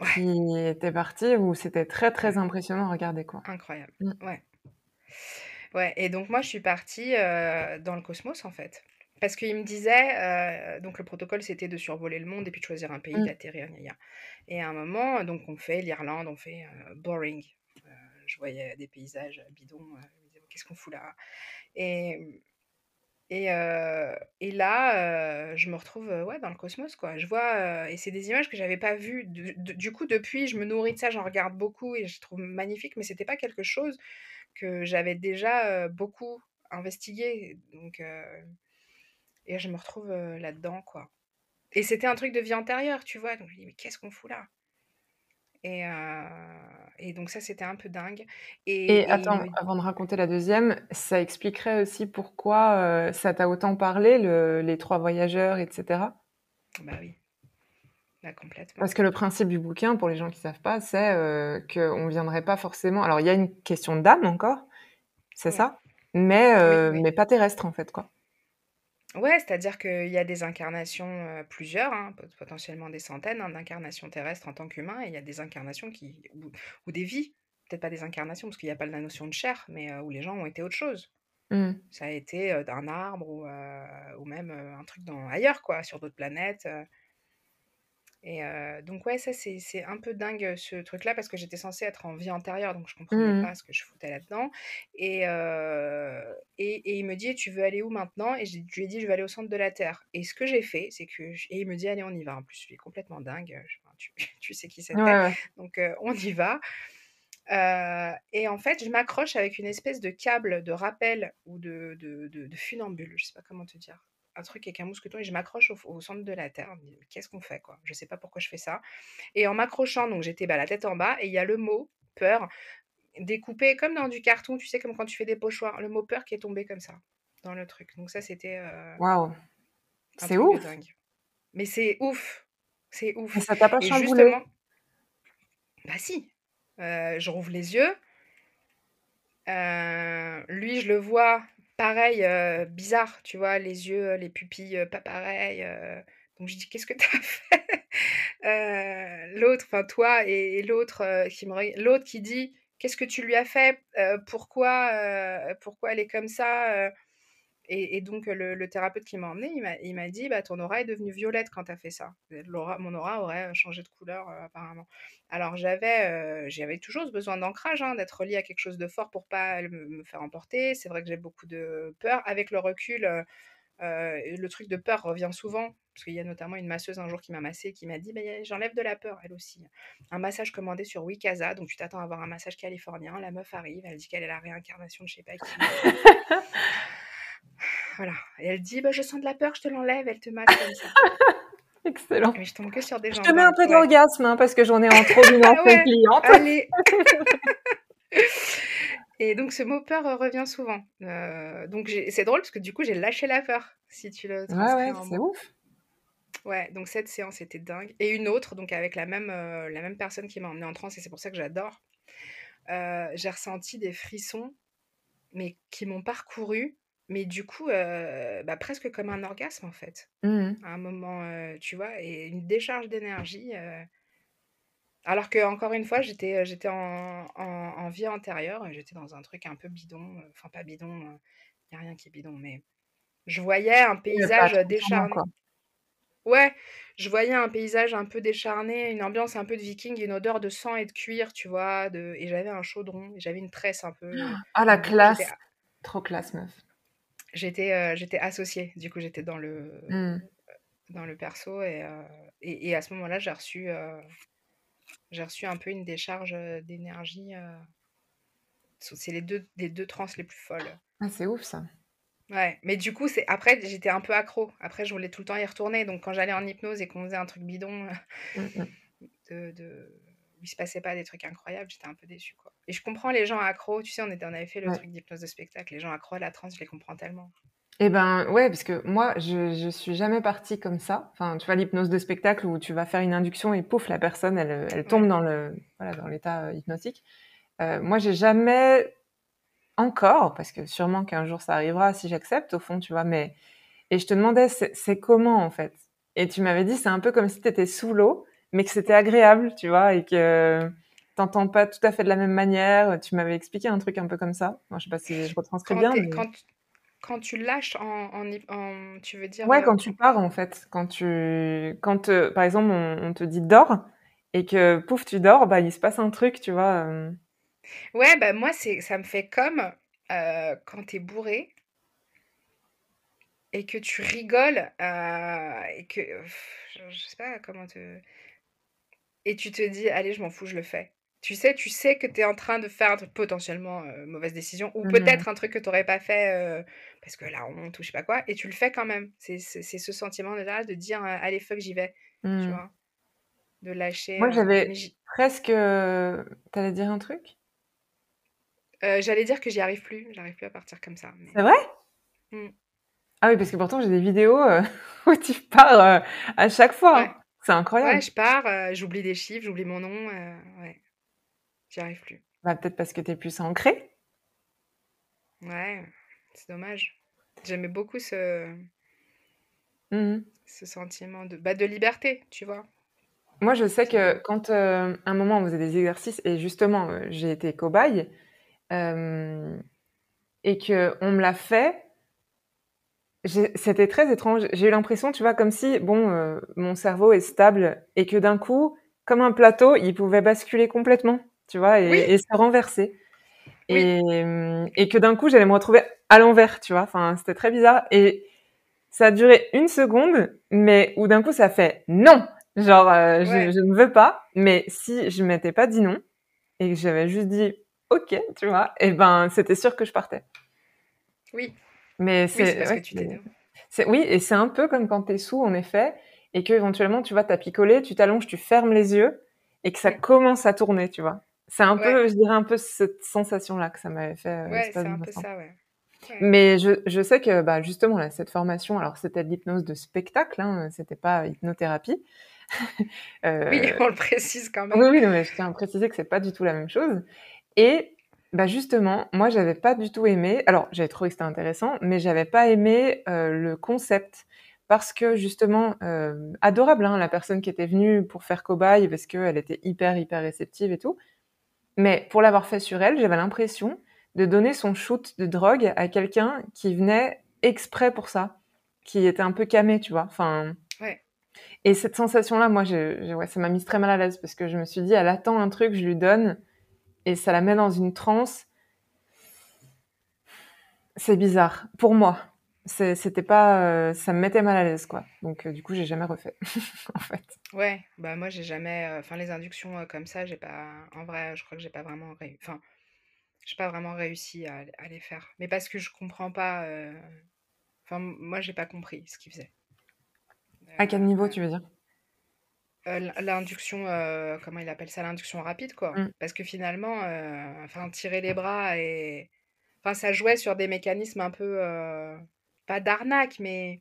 Ouais. qui étaient parties où c'était très, très impressionnant à regarder, quoi. Incroyable, Mmh. ouais. Ouais et donc moi, je suis partie, heu, dans le cosmos, en fait. Parce qu'il me disait, heu, donc le protocole, c'était de survoler le monde et puis de choisir un pays, Mmh. d'atterrir, et à un moment, donc on fait l'Irlande, on fait, heu, boring. Heu, je voyais des paysages bidons, «Qu'est-ce qu'on fout là?» et et et là, je me retrouve, ouais, dans le cosmos, quoi. Je vois, et c'est des images que j'avais pas vues. Du du coup, depuis, je me nourris de ça, j'en regarde beaucoup et je trouve magnifique, mais c'était pas quelque chose que j'avais déjà, beaucoup investigué donc et je me retrouve, heu, là-dedans, quoi et c'était un truc de vie antérieure, tu vois? Donc je me dis: «Mais qu'est-ce qu'on fout là?» et heu et donc ça, c'était un peu dingue et attends, avant de raconter la 2e, ça expliquerait aussi pourquoi, heu, ça t'a autant parlé le les 3 voyageurs et cetera? Bah oui. Bah complètement. Parce que le principe du bouquin, pour les gens qui savent pas, c'est, qu'on viendrait pas forcément alors il y a une question d'âme encore, c'est Ouais. ça, mais Oui, heu, oui. mais pas terrestre, en fait, quoi. Ouais, c'est-à-dire qu'il y a des incarnations, heu, plusieurs, hein, pot potentiellement des centaines, hein, d'incarnations terrestres en tant qu'humain et il y a des incarnations qui ou ou des vies, peut-être pas des incarnations parce qu'il y a pas la notion de chair, mais heu, où les gens ont été autre chose. Mmh. Ça a été, heu, d'un arbre ou heu, ou même, heu, un truc dans ailleurs quoi, sur d'autres planètes, heu et donc ouais, ça c'est un peu dingue, ce truc-là, parce que j'étais censée être en vie antérieure, donc je comprenais Mmh pas ce que je foutais là-dedans et et et il me dit: «Tu veux aller où maintenant?» et je lui ai dit: «Je veux aller au centre de la Terre» et ce que j'ai fait, c'est que et il me dit: «Allez, on y va». En plus, il est complètement dingue, enfin, tu tu sais qui c'était, ouais. donc on y va, et en fait, je m'accroche avec une espèce de câble de rappel ou de de de de funambule, je sais pas comment te dire. Un truc avec un mousqueton et je m'accroche au centre de la Terre. «Mais qu'est-ce qu'on fait, quoi?» Je sais pas pourquoi je fais ça et en m'accrochant, donc j'étais, bah, la tête en bas et il y a le mot «peur» découpé comme dans du carton, tu sais, comme quand tu fais des pochoirs, le mot «peur» qui est tombé comme ça, dans le truc, donc ça, c'était, heu Waouh! C'est ouf! Mais c'est ouf! C'est ouf ça t'a pas et chamboulé? justement bah si! Heu, je rouvre les yeux heu, lui, je le vois, pareil, heu, bizarre, tu vois? Les yeux, les pupilles, heu, pas pareilles, heu, donc je dis: «Qu'est-ce que tu as fait?» l'autre, enfin toi et l'autre, qui me reg l'autre qui dit: «Qu'est-ce que tu lui as fait? Pourquoi, pourquoi elle est comme ça, heu?» Et donc le thérapeute qui m'a emmenée, il m'a dit: «Bah, ton aura est devenue violette quand tu as fait ça». Mon aura aurait changé de couleur, heu, apparemment. Alors j'avais, j'avais toujours ce besoin d'ancrage, hein, d'être reliée à quelque chose de fort pour pas me faire emporter. C'est vrai que j'ai beaucoup de peur. Avec le recul, heu le truc de peur revient souvent. Parce qu'il y a notamment une masseuse un jour qui m'a massé, qui m'a dit bah, J'enlève de la peur, elle aussi. Un massage commandé sur Wikaza, donc tu t'attends à avoir un massage californien. La meuf arrive, elle dit qu'elle est la réincarnation de je sais pas qui. voilà. Et elle dit bah, Je sens de la peur, je te l'enlève, elle te masse comme ça. Excellent. Mais je tombe que sur des gens. Je te mets un peu d'orgasme hein, parce que j'en ai en trop d'une ancienne cliente. Allez. Et donc ce mot peur revient souvent. Euh, donc c'est drôle parce que du coup j'ai lâché la peur, si tu le Ouais, ouais, c'est ouf. Ouais, donc cette séance était dingue. Et une autre, donc avec la même, euh, la même personne qui m'a emmenée en transe, et c'est pour ça que j'adore. Euh, j'ai ressenti des frissons, mais qui m'ont parcouru, mais du coup, bah, presque comme un orgasme en fait. Mmh à un moment, tu vois, et une décharge d'énergie. Alors que encore une fois, j'étais j'étais en, en, vie antérieure, j'étais dans un truc un peu bidon, enfin pas bidon, il n'y a rien qui est bidon, mais je voyais un paysage décharné. Ouais, je voyais un paysage un peu décharné, une ambiance un peu de viking, une odeur de sang et de cuir, tu vois, de... et j'avais un chaudron, et j'avais une tresse un peu. Ah la classe, trop classe meuf. J'étais j'étais associée, du coup j'étais dans le mmh. dans le perso et, et, et, à ce moment-là j'ai reçu j'ai reçu un peu une décharge d'énergie. C'est les deux, les deux trans les plus folles. Ah, c'est ouf ça. Ouais, mais du coup, c'est après, j'étais un peu accro. Après, je voulais tout le temps y retourner. Donc, quand j'allais en hypnose et qu'on faisait un truc bidon, mmh, mmh. de, de... où il se passait pas des trucs incroyables, j'étais un peu déçue. Quoi. Et je comprends les gens accros. Tu sais, on, était, on avait fait le truc d'hypnose de spectacle. Les gens accros à la trans, je les comprends tellement. Eh ben ouais, parce que moi, je, je suis jamais partie comme ça. Enfin, tu vois, l'hypnose de spectacle où tu vas faire une induction et pouf, la personne, elle, elle tombe dans le voilà, dans l'état euh, hypnotique. Euh, moi, j'ai jamais encore, parce que sûrement qu'un jour ça arrivera si j'accepte, au fond, tu vois. Mais et je te demandais, c'est comment en fait? Et tu m'avais dit, c'est un peu comme si tu étais sous l'eau, mais que c'était agréable, tu vois, et que t'entends pas tout à fait de la même manière. Tu m'avais expliqué un truc un peu comme ça. Moi, je sais pas si je retranscris bien. Mais... Quand tu lâches en, en, tu veux dire Ouais, quand tu pars en fait, quand tu, quand euh, par exemple on, te dit dors et que pouf tu dors, bah il se passe un truc, tu vois. Euh. Ouais, bah moi c'est, ça me fait comme euh, quand t'es bourré et que tu rigoles et que je, je sais pas comment te et tu te dis allez je m'en fous je le fais tu sais, tu sais que tu es en train de faire potentiellement euh, mauvaise décision ou mmh peut-être un truc que tu n'aurais pas fait euh, parce que la honte ou je sais pas quoi, et tu le fais quand même. C'est ce sentiment là de dire euh, allez, fuck, j'y vais. Tu mmh. vois? De lâcher. Moi, j'avais presque. T'allais dire un truc? J'allais dire que j'y arrive plus. J'arrive plus à partir comme ça. C'est vrai? Mmh. Ah oui, parce que pourtant, j'ai des vidéos où tu pars à chaque fois. Hein. C'est incroyable. Ouais, je pars, j'oublie des chiffres, j'oublie mon nom. ouais. J'y arrive plus. Bah, peut-être parce que tu es plus ancré. Ouais, c'est dommage. J'aimais beaucoup ce, mmh ce sentiment de, bah, de liberté, tu vois. Moi, je sais que quand euh, un moment on faisait des exercices, et justement, euh, j'ai été cobaye, euh, et qu'on me l'a fait, c'était très étrange. J'ai eu l'impression, tu vois, comme si, bon, euh, mon cerveau est stable, et que d'un coup, comme un plateau, il pouvait basculer complètement tu vois, et, se renverser. Et, et, que d'un coup, j'allais me retrouver à l'envers, tu vois. Enfin, c'était très bizarre. Et ça a duré une seconde, mais où d'un coup, ça fait non. Genre, euh, je, ne veux pas. Mais si je m'étais pas dit non et que j'avais juste dit ok, tu vois, et ben, c'était sûr que je partais. Oui. Mais c'est. Oui, oui, et c'est un peu comme quand tu es sous, en effet, et que éventuellement, tu vas t'apicoler, tu t'allonges, tu fermes les yeux, et que ça commence à tourner, tu vois. C'est un peu, je dirais, un peu cette sensation-là que ça m'avait fait. Euh, ouais, c'est un peu ça, ouais. Mais je, je, sais que bah, justement, là, cette formation, alors c'était de l'hypnose de spectacle, hein, c'était pas hypnothérapie. euh... Oui, on le précise quand même. Oui, oui, mais je tiens à préciser que c'est pas du tout la même chose. Et bah, justement, moi, j'avais pas du tout aimé. Alors, j'avais trouvé que c'était intéressant, mais j'avais pas aimé euh, le concept parce que justement, euh, adorable, hein, la personne qui était venue pour faire cobaye, parce qu'elle était hyper, hyper réceptive et tout. Mais pour l'avoir fait sur elle, j'avais l'impression de donner son shoot de drogue à quelqu'un qui venait exprès pour ça, qui était un peu camé, tu vois. Enfin. Ouais. Et cette sensation-là, moi, je, ouais, ça m'a mise très mal à l'aise parce que je me suis dit, elle attend un truc, je lui donne, et ça la met dans une transe. C'est bizarre pour moi. c'était pas, ça me mettait mal à l'aise, quoi. Donc, du coup, j'ai jamais refait, en fait. Ouais, bah moi j'ai jamais, enfin les inductions comme ça, j'ai pas, en vrai, je crois que j'ai pas vraiment, enfin, j'ai pas vraiment réussi à, à, les faire. Mais parce que je comprends pas, enfin moi j'ai pas compris ce qu'ils faisaient. À quel niveau tu veux dire? Euh, l'induction, euh, comment il appelle ça? L'induction rapide, quoi. Mmh. Parce que finalement, euh, enfin, tirer les bras et enfin, ça jouait sur des mécanismes un peu, pas d'arnaque, mais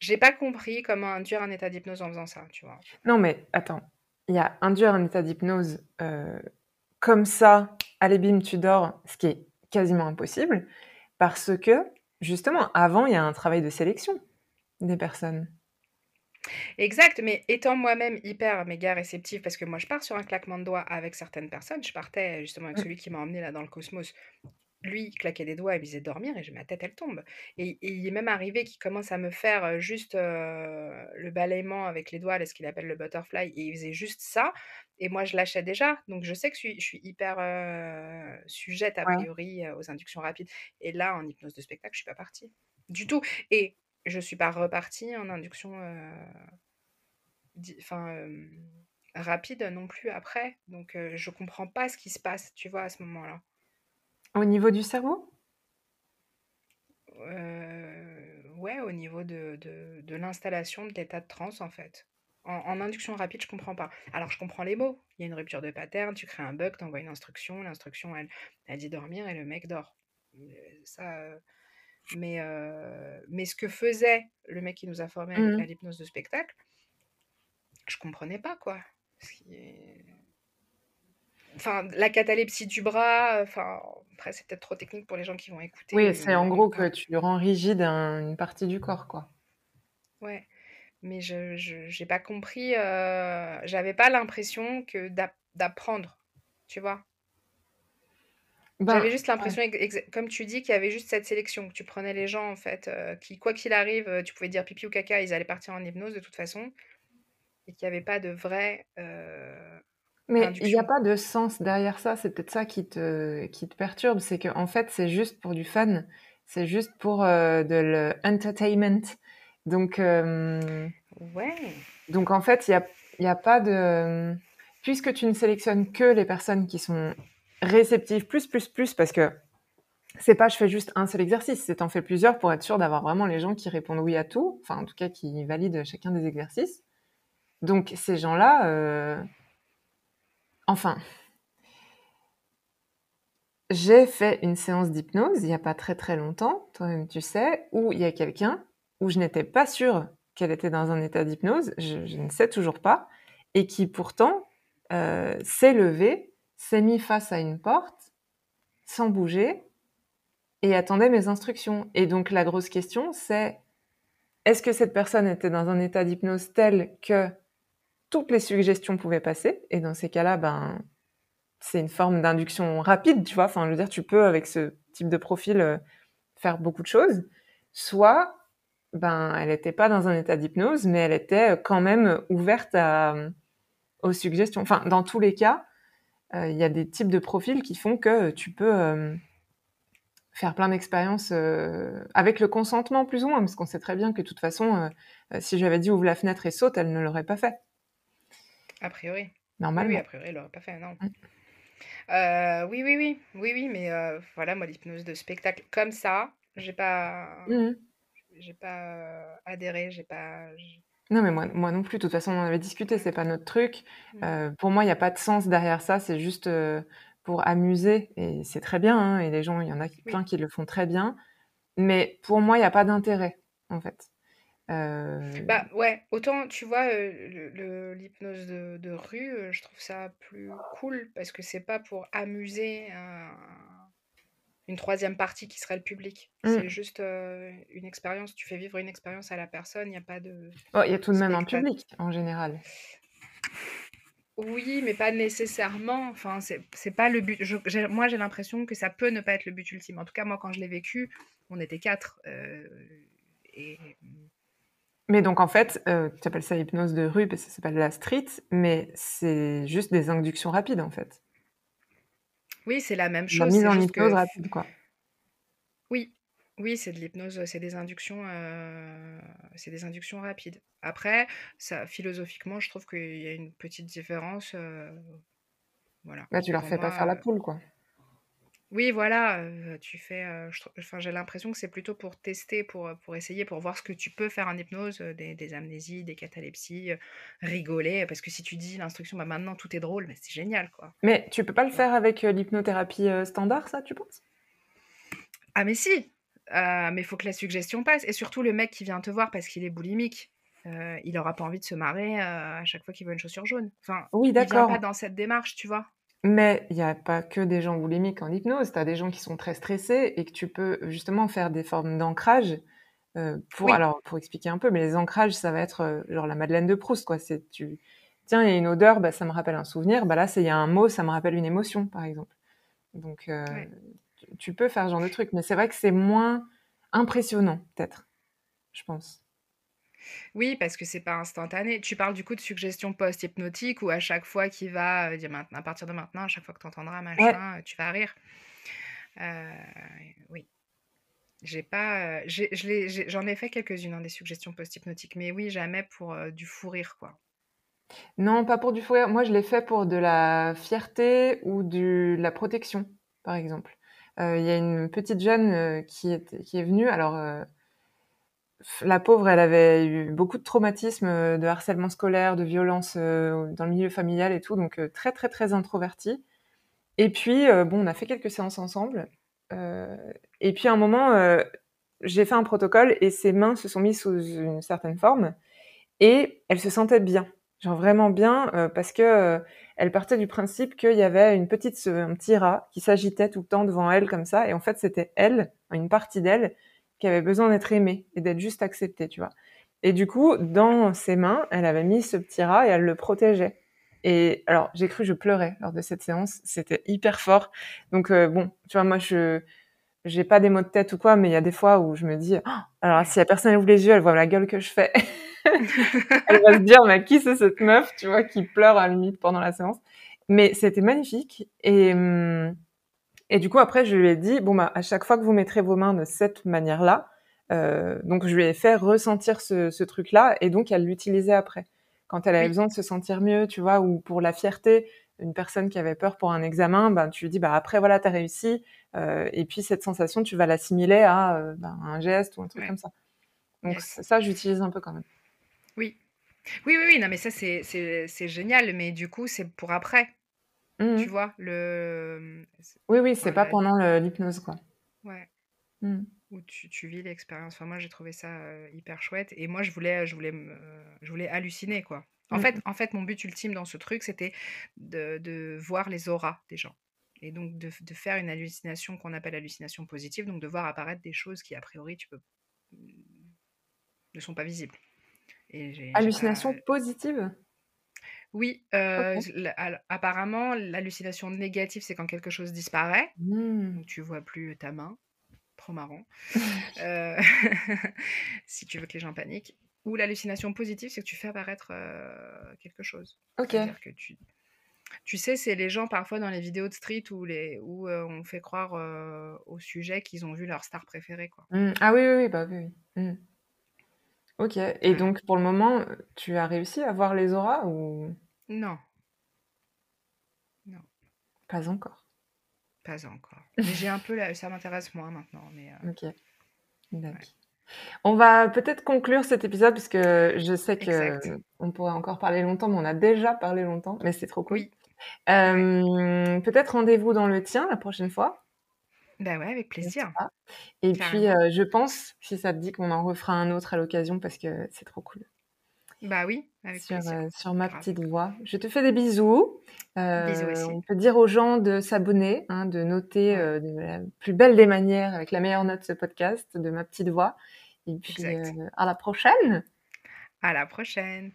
j'ai pas compris comment induire un état d'hypnose en faisant ça, tu vois? Non, mais attends, il y a induire un état d'hypnose, comme ça, allez bim, tu dors, ce qui est quasiment impossible, parce que, justement, avant, il y a un travail de sélection des personnes. Exact, mais étant moi-même hyper méga réceptive, parce que moi je pars sur un claquement de doigts avec certaines personnes, je partais justement avec mmh. celui qui m'a emmené là dans le cosmos. Lui, claquait des doigts, il me disait dormir et ma tête elle tombe. Et, il est même arrivé qu'il commence à me faire juste le balayement avec les doigts, ce qu'il appelle le butterfly, et il faisait juste ça. Et moi je lâchais déjà, donc je sais que je suis, hyper sujette a priori aux inductions rapides. Et là, en hypnose de spectacle, je suis pas partie du tout. Et je suis pas repartie en induction enfin, rapide non plus après. Donc, je je comprends pas ce qui se passe, tu vois, à ce moment-là. Au niveau du cerveau? Ouais, au niveau de, de, l'installation de l'état de transe, en fait. En, induction rapide, je comprends pas. Alors, je comprends les mots. Il y a une rupture de pattern, tu crées un bug, tu envoies une instruction, l'instruction, elle, elle dit dormir et le mec dort. Ça, mais, mais ce que faisait le mec qui nous a formés à mmh l'hypnose de spectacle, je comprenais pas, quoi. Enfin, la catalepsie du bras, enfin, après, c'est peut-être trop technique pour les gens qui vont écouter. Oui, c'est en gros que tu rends rigide une partie du corps, quoi. Ouais, mais je n'ai pas compris, j'avais pas l'impression que d'apprendre, tu vois? J'avais ben, juste l'impression, comme tu dis, qu'il y avait juste cette sélection, que tu prenais les gens, en fait, euh, qui, quoi qu'il arrive, euh, tu pouvais dire pipi ou caca, ils allaient partir en hypnose de toute façon, et qu'il n'y avait pas de vrai. Euh, Mais il n'y a pas de sens derrière ça, c'est peut-être ça qui te, qui te perturbe, c'est qu'en en fait, c'est juste pour du fun, c'est juste pour de l'entertainment. Donc, ouais. donc, en fait, il n'y a, y a pas de. Puisque tu ne sélectionnes que les personnes qui sont réceptive plus, plus, plus, parce que c'est pas je fais juste un seul exercice, c'est en fais plusieurs pour être sûr d'avoir vraiment les gens qui répondent oui à tout, enfin en tout cas qui valident chacun des exercices. Donc ces gens-là, euh... enfin, j'ai fait une séance d'hypnose il n'y a pas très très longtemps, toi-même tu sais, où il y a quelqu'un où je n'étais pas sûre qu'elle était dans un état d'hypnose, je, ne sais toujours pas, et qui pourtant euh, s'est levée s'est mis face à une porte, sans bouger, et attendait mes instructions. Et donc la grosse question, c'est est-ce que cette personne était dans un état d'hypnose tel que toutes les suggestions pouvaient passer? Et dans ces cas-là, ben, c'est une forme d'induction rapide, tu vois? Enfin, je veux dire, tu peux, avec ce type de profil, euh, faire beaucoup de choses. Soit, ben, elle n'était pas dans un état d'hypnose, mais elle était quand même ouverte à, aux suggestions. Enfin, dans tous les cas, euh, il y a des types de profils qui font que tu peux euh, faire plein d'expériences euh, avec le consentement plus ou moins, parce qu'on sait très bien que de toute façon, si j'avais dit ouvre la fenêtre et saute, elle ne l'aurait pas fait. A priori. Normalement. Oui, a priori, elle l'aurait pas fait, non. Mm. oui, oui, oui, oui, oui, mais voilà, moi, l'hypnose de spectacle comme ça, j'ai pas, mmh j'ai pas adhéré, j'ai pas, non, mais moi, moi non plus. De toute façon, on en avait discuté, c'est pas notre truc. Mmh. Euh, pour moi, il n'y a pas de sens derrière ça. C'est juste euh, pour amuser. Et c'est très bien. Hein, et les gens, il y en a plein qui le font très bien. Mais pour moi, il n'y a pas d'intérêt, en fait. Euh, bah ouais, autant tu vois, l'hypnose de, de rue, je trouve ça plus cool parce que c'est pas pour amuser une troisième partie qui serait le public. Mmh. C'est juste une expérience, tu fais vivre une expérience à la personne, il n'y a pas de... Oh, il y a tout de même un public en général. Oui, mais pas nécessairement. Enfin, c'est pas le but. moi, j'ai l'impression que ça peut ne pas être le but ultime. En tout cas, moi, quand je l'ai vécu, on était quatre. et... Mais donc, en fait, tu appelles ça hypnose de rue parce que ça s'appelle la street, mais c'est juste des inductions rapides, en fait. Oui, c'est la même chose. La mise en hypnose rapide, quoi. Oui, Oui, c'est de l'hypnose, c'est des inductions, heu, c'est des inductions rapides. Après, ça philosophiquement, je trouve qu'il y a une petite différence, heu, voilà. Bah, tu leur fais pas faire la heu poule, quoi. Oui, voilà, heu, tu fais, heu, je trou enfin, j'ai l'impression que c'est plutôt pour tester, pour, heu, pour essayer, pour voir ce que tu peux faire en hypnose, heu, des des amnésies, des catalepsies, heu, rigoler, parce que si tu dis l'instruction: «Bah, maintenant tout est drôle», mais c'est génial, quoi, Mais tu peux pas le tu vois? faire avec, heu, l'hypnothérapie, heu, standard ça, tu penses? Ah mais si! Heu, mais il faut que la suggestion passe et surtout le mec qui vient te voir parce qu'il est boulimique, heu, il aura pas envie de se marrer, heu, à chaque fois qu'il voit une chaussure jaune. Enfin, Oui, il vient pas d'accord. dans cette démarche, tu vois? Mais il y a pas que des gens boulimiques en hypnose. Tu as des gens qui sont très stressés et que tu peux justement faire des formes d'ancrage, heu, pour Oui, alors pour expliquer un peu, mais les ancrages, ça va être, heu, genre la Madeleine de Proust, quoi. C'est tu tiens, il y a une odeur, bah, ça me rappelle un souvenir. Bah, là, il y a un mot, ça me rappelle une émotion, par exemple. Donc ouais. tu tu peux faire ce genre de truc, mais c'est vrai que c'est moins impressionnant, peut-être, je pense. Oui, parce que c'est pas instantané. Tu parles du coup de suggestion post-hypnotique où à chaque fois qu'il va, dire: «Maintenant à partir de maintenant, à chaque fois que tu entendras machin, heu, tu vas rire». Heu, oui, j'ai pas, heu, j'ai je l'ai j'ai j'en ai fait quelques-unes, hein, des suggestions post-hypnotiques, mais oui, jamais pour, du fou rire, quoi. Non, pas pour du fou rire. Moi, je l'ai fait pour de la fierté ou du de la protection, par exemple. Il y a une petite jeune, qui était qui est venue alors, la pauvre, elle avait eu beaucoup de traumatismes, heu, de harcèlement scolaire, de violence, heu, dans le milieu familial et tout, donc heu, très, très, très introvertie. Et puis, bon, on a fait quelques séances ensemble, et puis à un moment, j'ai fait un protocole et ses mains se sont mises sous une certaine forme et elle se sentait bien, genre vraiment bien, parce que, elle partait du principe qu'il y avait une petite un petit rat qui s'agitait tout le temps devant elle comme ça et en fait, c'était elle, une partie d'elle, qui avait besoin d'être aimée et d'être juste acceptée, tu vois? Et du coup, dans ses mains, elle avait mis ce petit rat et elle le protégeait et alors j'ai cru je pleurais lors de cette séance, c'était hyper fort donc heu, bon, tu vois, moi je j'ai pas des maux de tête ou quoi, mais il y a des fois où je me dis: «Oh, alors si la personne ouvre les yeux, elle voit la gueule que je fais». Elle va se dire: «Mais qui c'est cette meuf?» tu vois? Qui pleure à la limite pendant la séance. Mais c'était magnifique et mmh et du coup après je lui ai dit: «Bon bah, à chaque fois que vous mettrez vos mains de cette manière-là», heu, donc je lui ai fait ressentir ce ce truc-là et donc elle l'utilisait après. Quand elle avait Oui, besoin de se sentir mieux, tu vois? Ou pour la fierté, une personne qui avait peur pour un examen, ben, tu lui dis: «Bah, après voilà, tu as réussi», heu et puis cette sensation, tu vas l'assimiler à, heu, ben, un geste ou un truc ouais, comme ça. Donc ça, j'utilise un peu quand même. Oui. Oui, oui, oui, non mais ça c'est génial, mais du coup, c'est pour après, Mmh tu vois? Le, mmh, Oui, oui, c'est enfin pas la pendant l'hypnose, quoi. ouais. Mmh. Où tu tu vis l'expérience. Enfin, moi, j'ai trouvé ça, heu, hyper chouette et moi, je voulais, je voulais je voulais halluciner, quoi. En Mmh fait mh. en fait, mon but ultime dans ce truc, c'était de de voir les auras des gens et donc de faire une hallucination qu'on appelle hallucination positive, donc de voir apparaître des choses qui, a priori, tu peux mmh, ne sont pas visibles et pas Hallucination positive? Oui, heu, OK. z l al apparemment, l'hallucination négative, c'est quand quelque chose disparaît, Mmh. donc tu vois plus ta main. Trop marrant. Si tu veux que les gens paniquent. Ou l'hallucination positive, c'est que tu fais apparaître, quelque chose. OK. C'est-à-dire que tu tu sais, c'est les gens parfois dans les vidéos de street où les où, on fait croire, heu, aux sujets qu'ils ont vu leur star préférée, quoi. Mmh. Ah oui, oui, oui, bah, oui, oui. Mmh. OK et Voilà. donc pour le moment, tu as réussi à voir les auras ou Non, non, pas encore? pas encore. Mais j'ai un peu la ça m'intéresse moins maintenant, mais, heu, OK, ouais. On va peut-être conclure cet épisode puisque je sais Exact. qu'on pourrait encore parler longtemps, mais on a déjà parlé longtemps, mais c'est trop cool. Oui, ouais. Hem, peut-être rendez-vous dans le tien la prochaine fois, Bah, ouais, avec plaisir, et puis, heu, je pense, si ça te dit, qu'on en refera un autre à l'occasion parce que c'est trop cool. Bah, oui, avec Sur, heu, sur ma petite voix. Je te fais des bisous. Bisous Heu, aussi. on peut dire aux gens de s'abonner, hein, de noter, Ouais, heu, de la plus belle des manières, avec la meilleure note, ce podcast de ma petite voix et puis, à la prochaine! À la prochaine.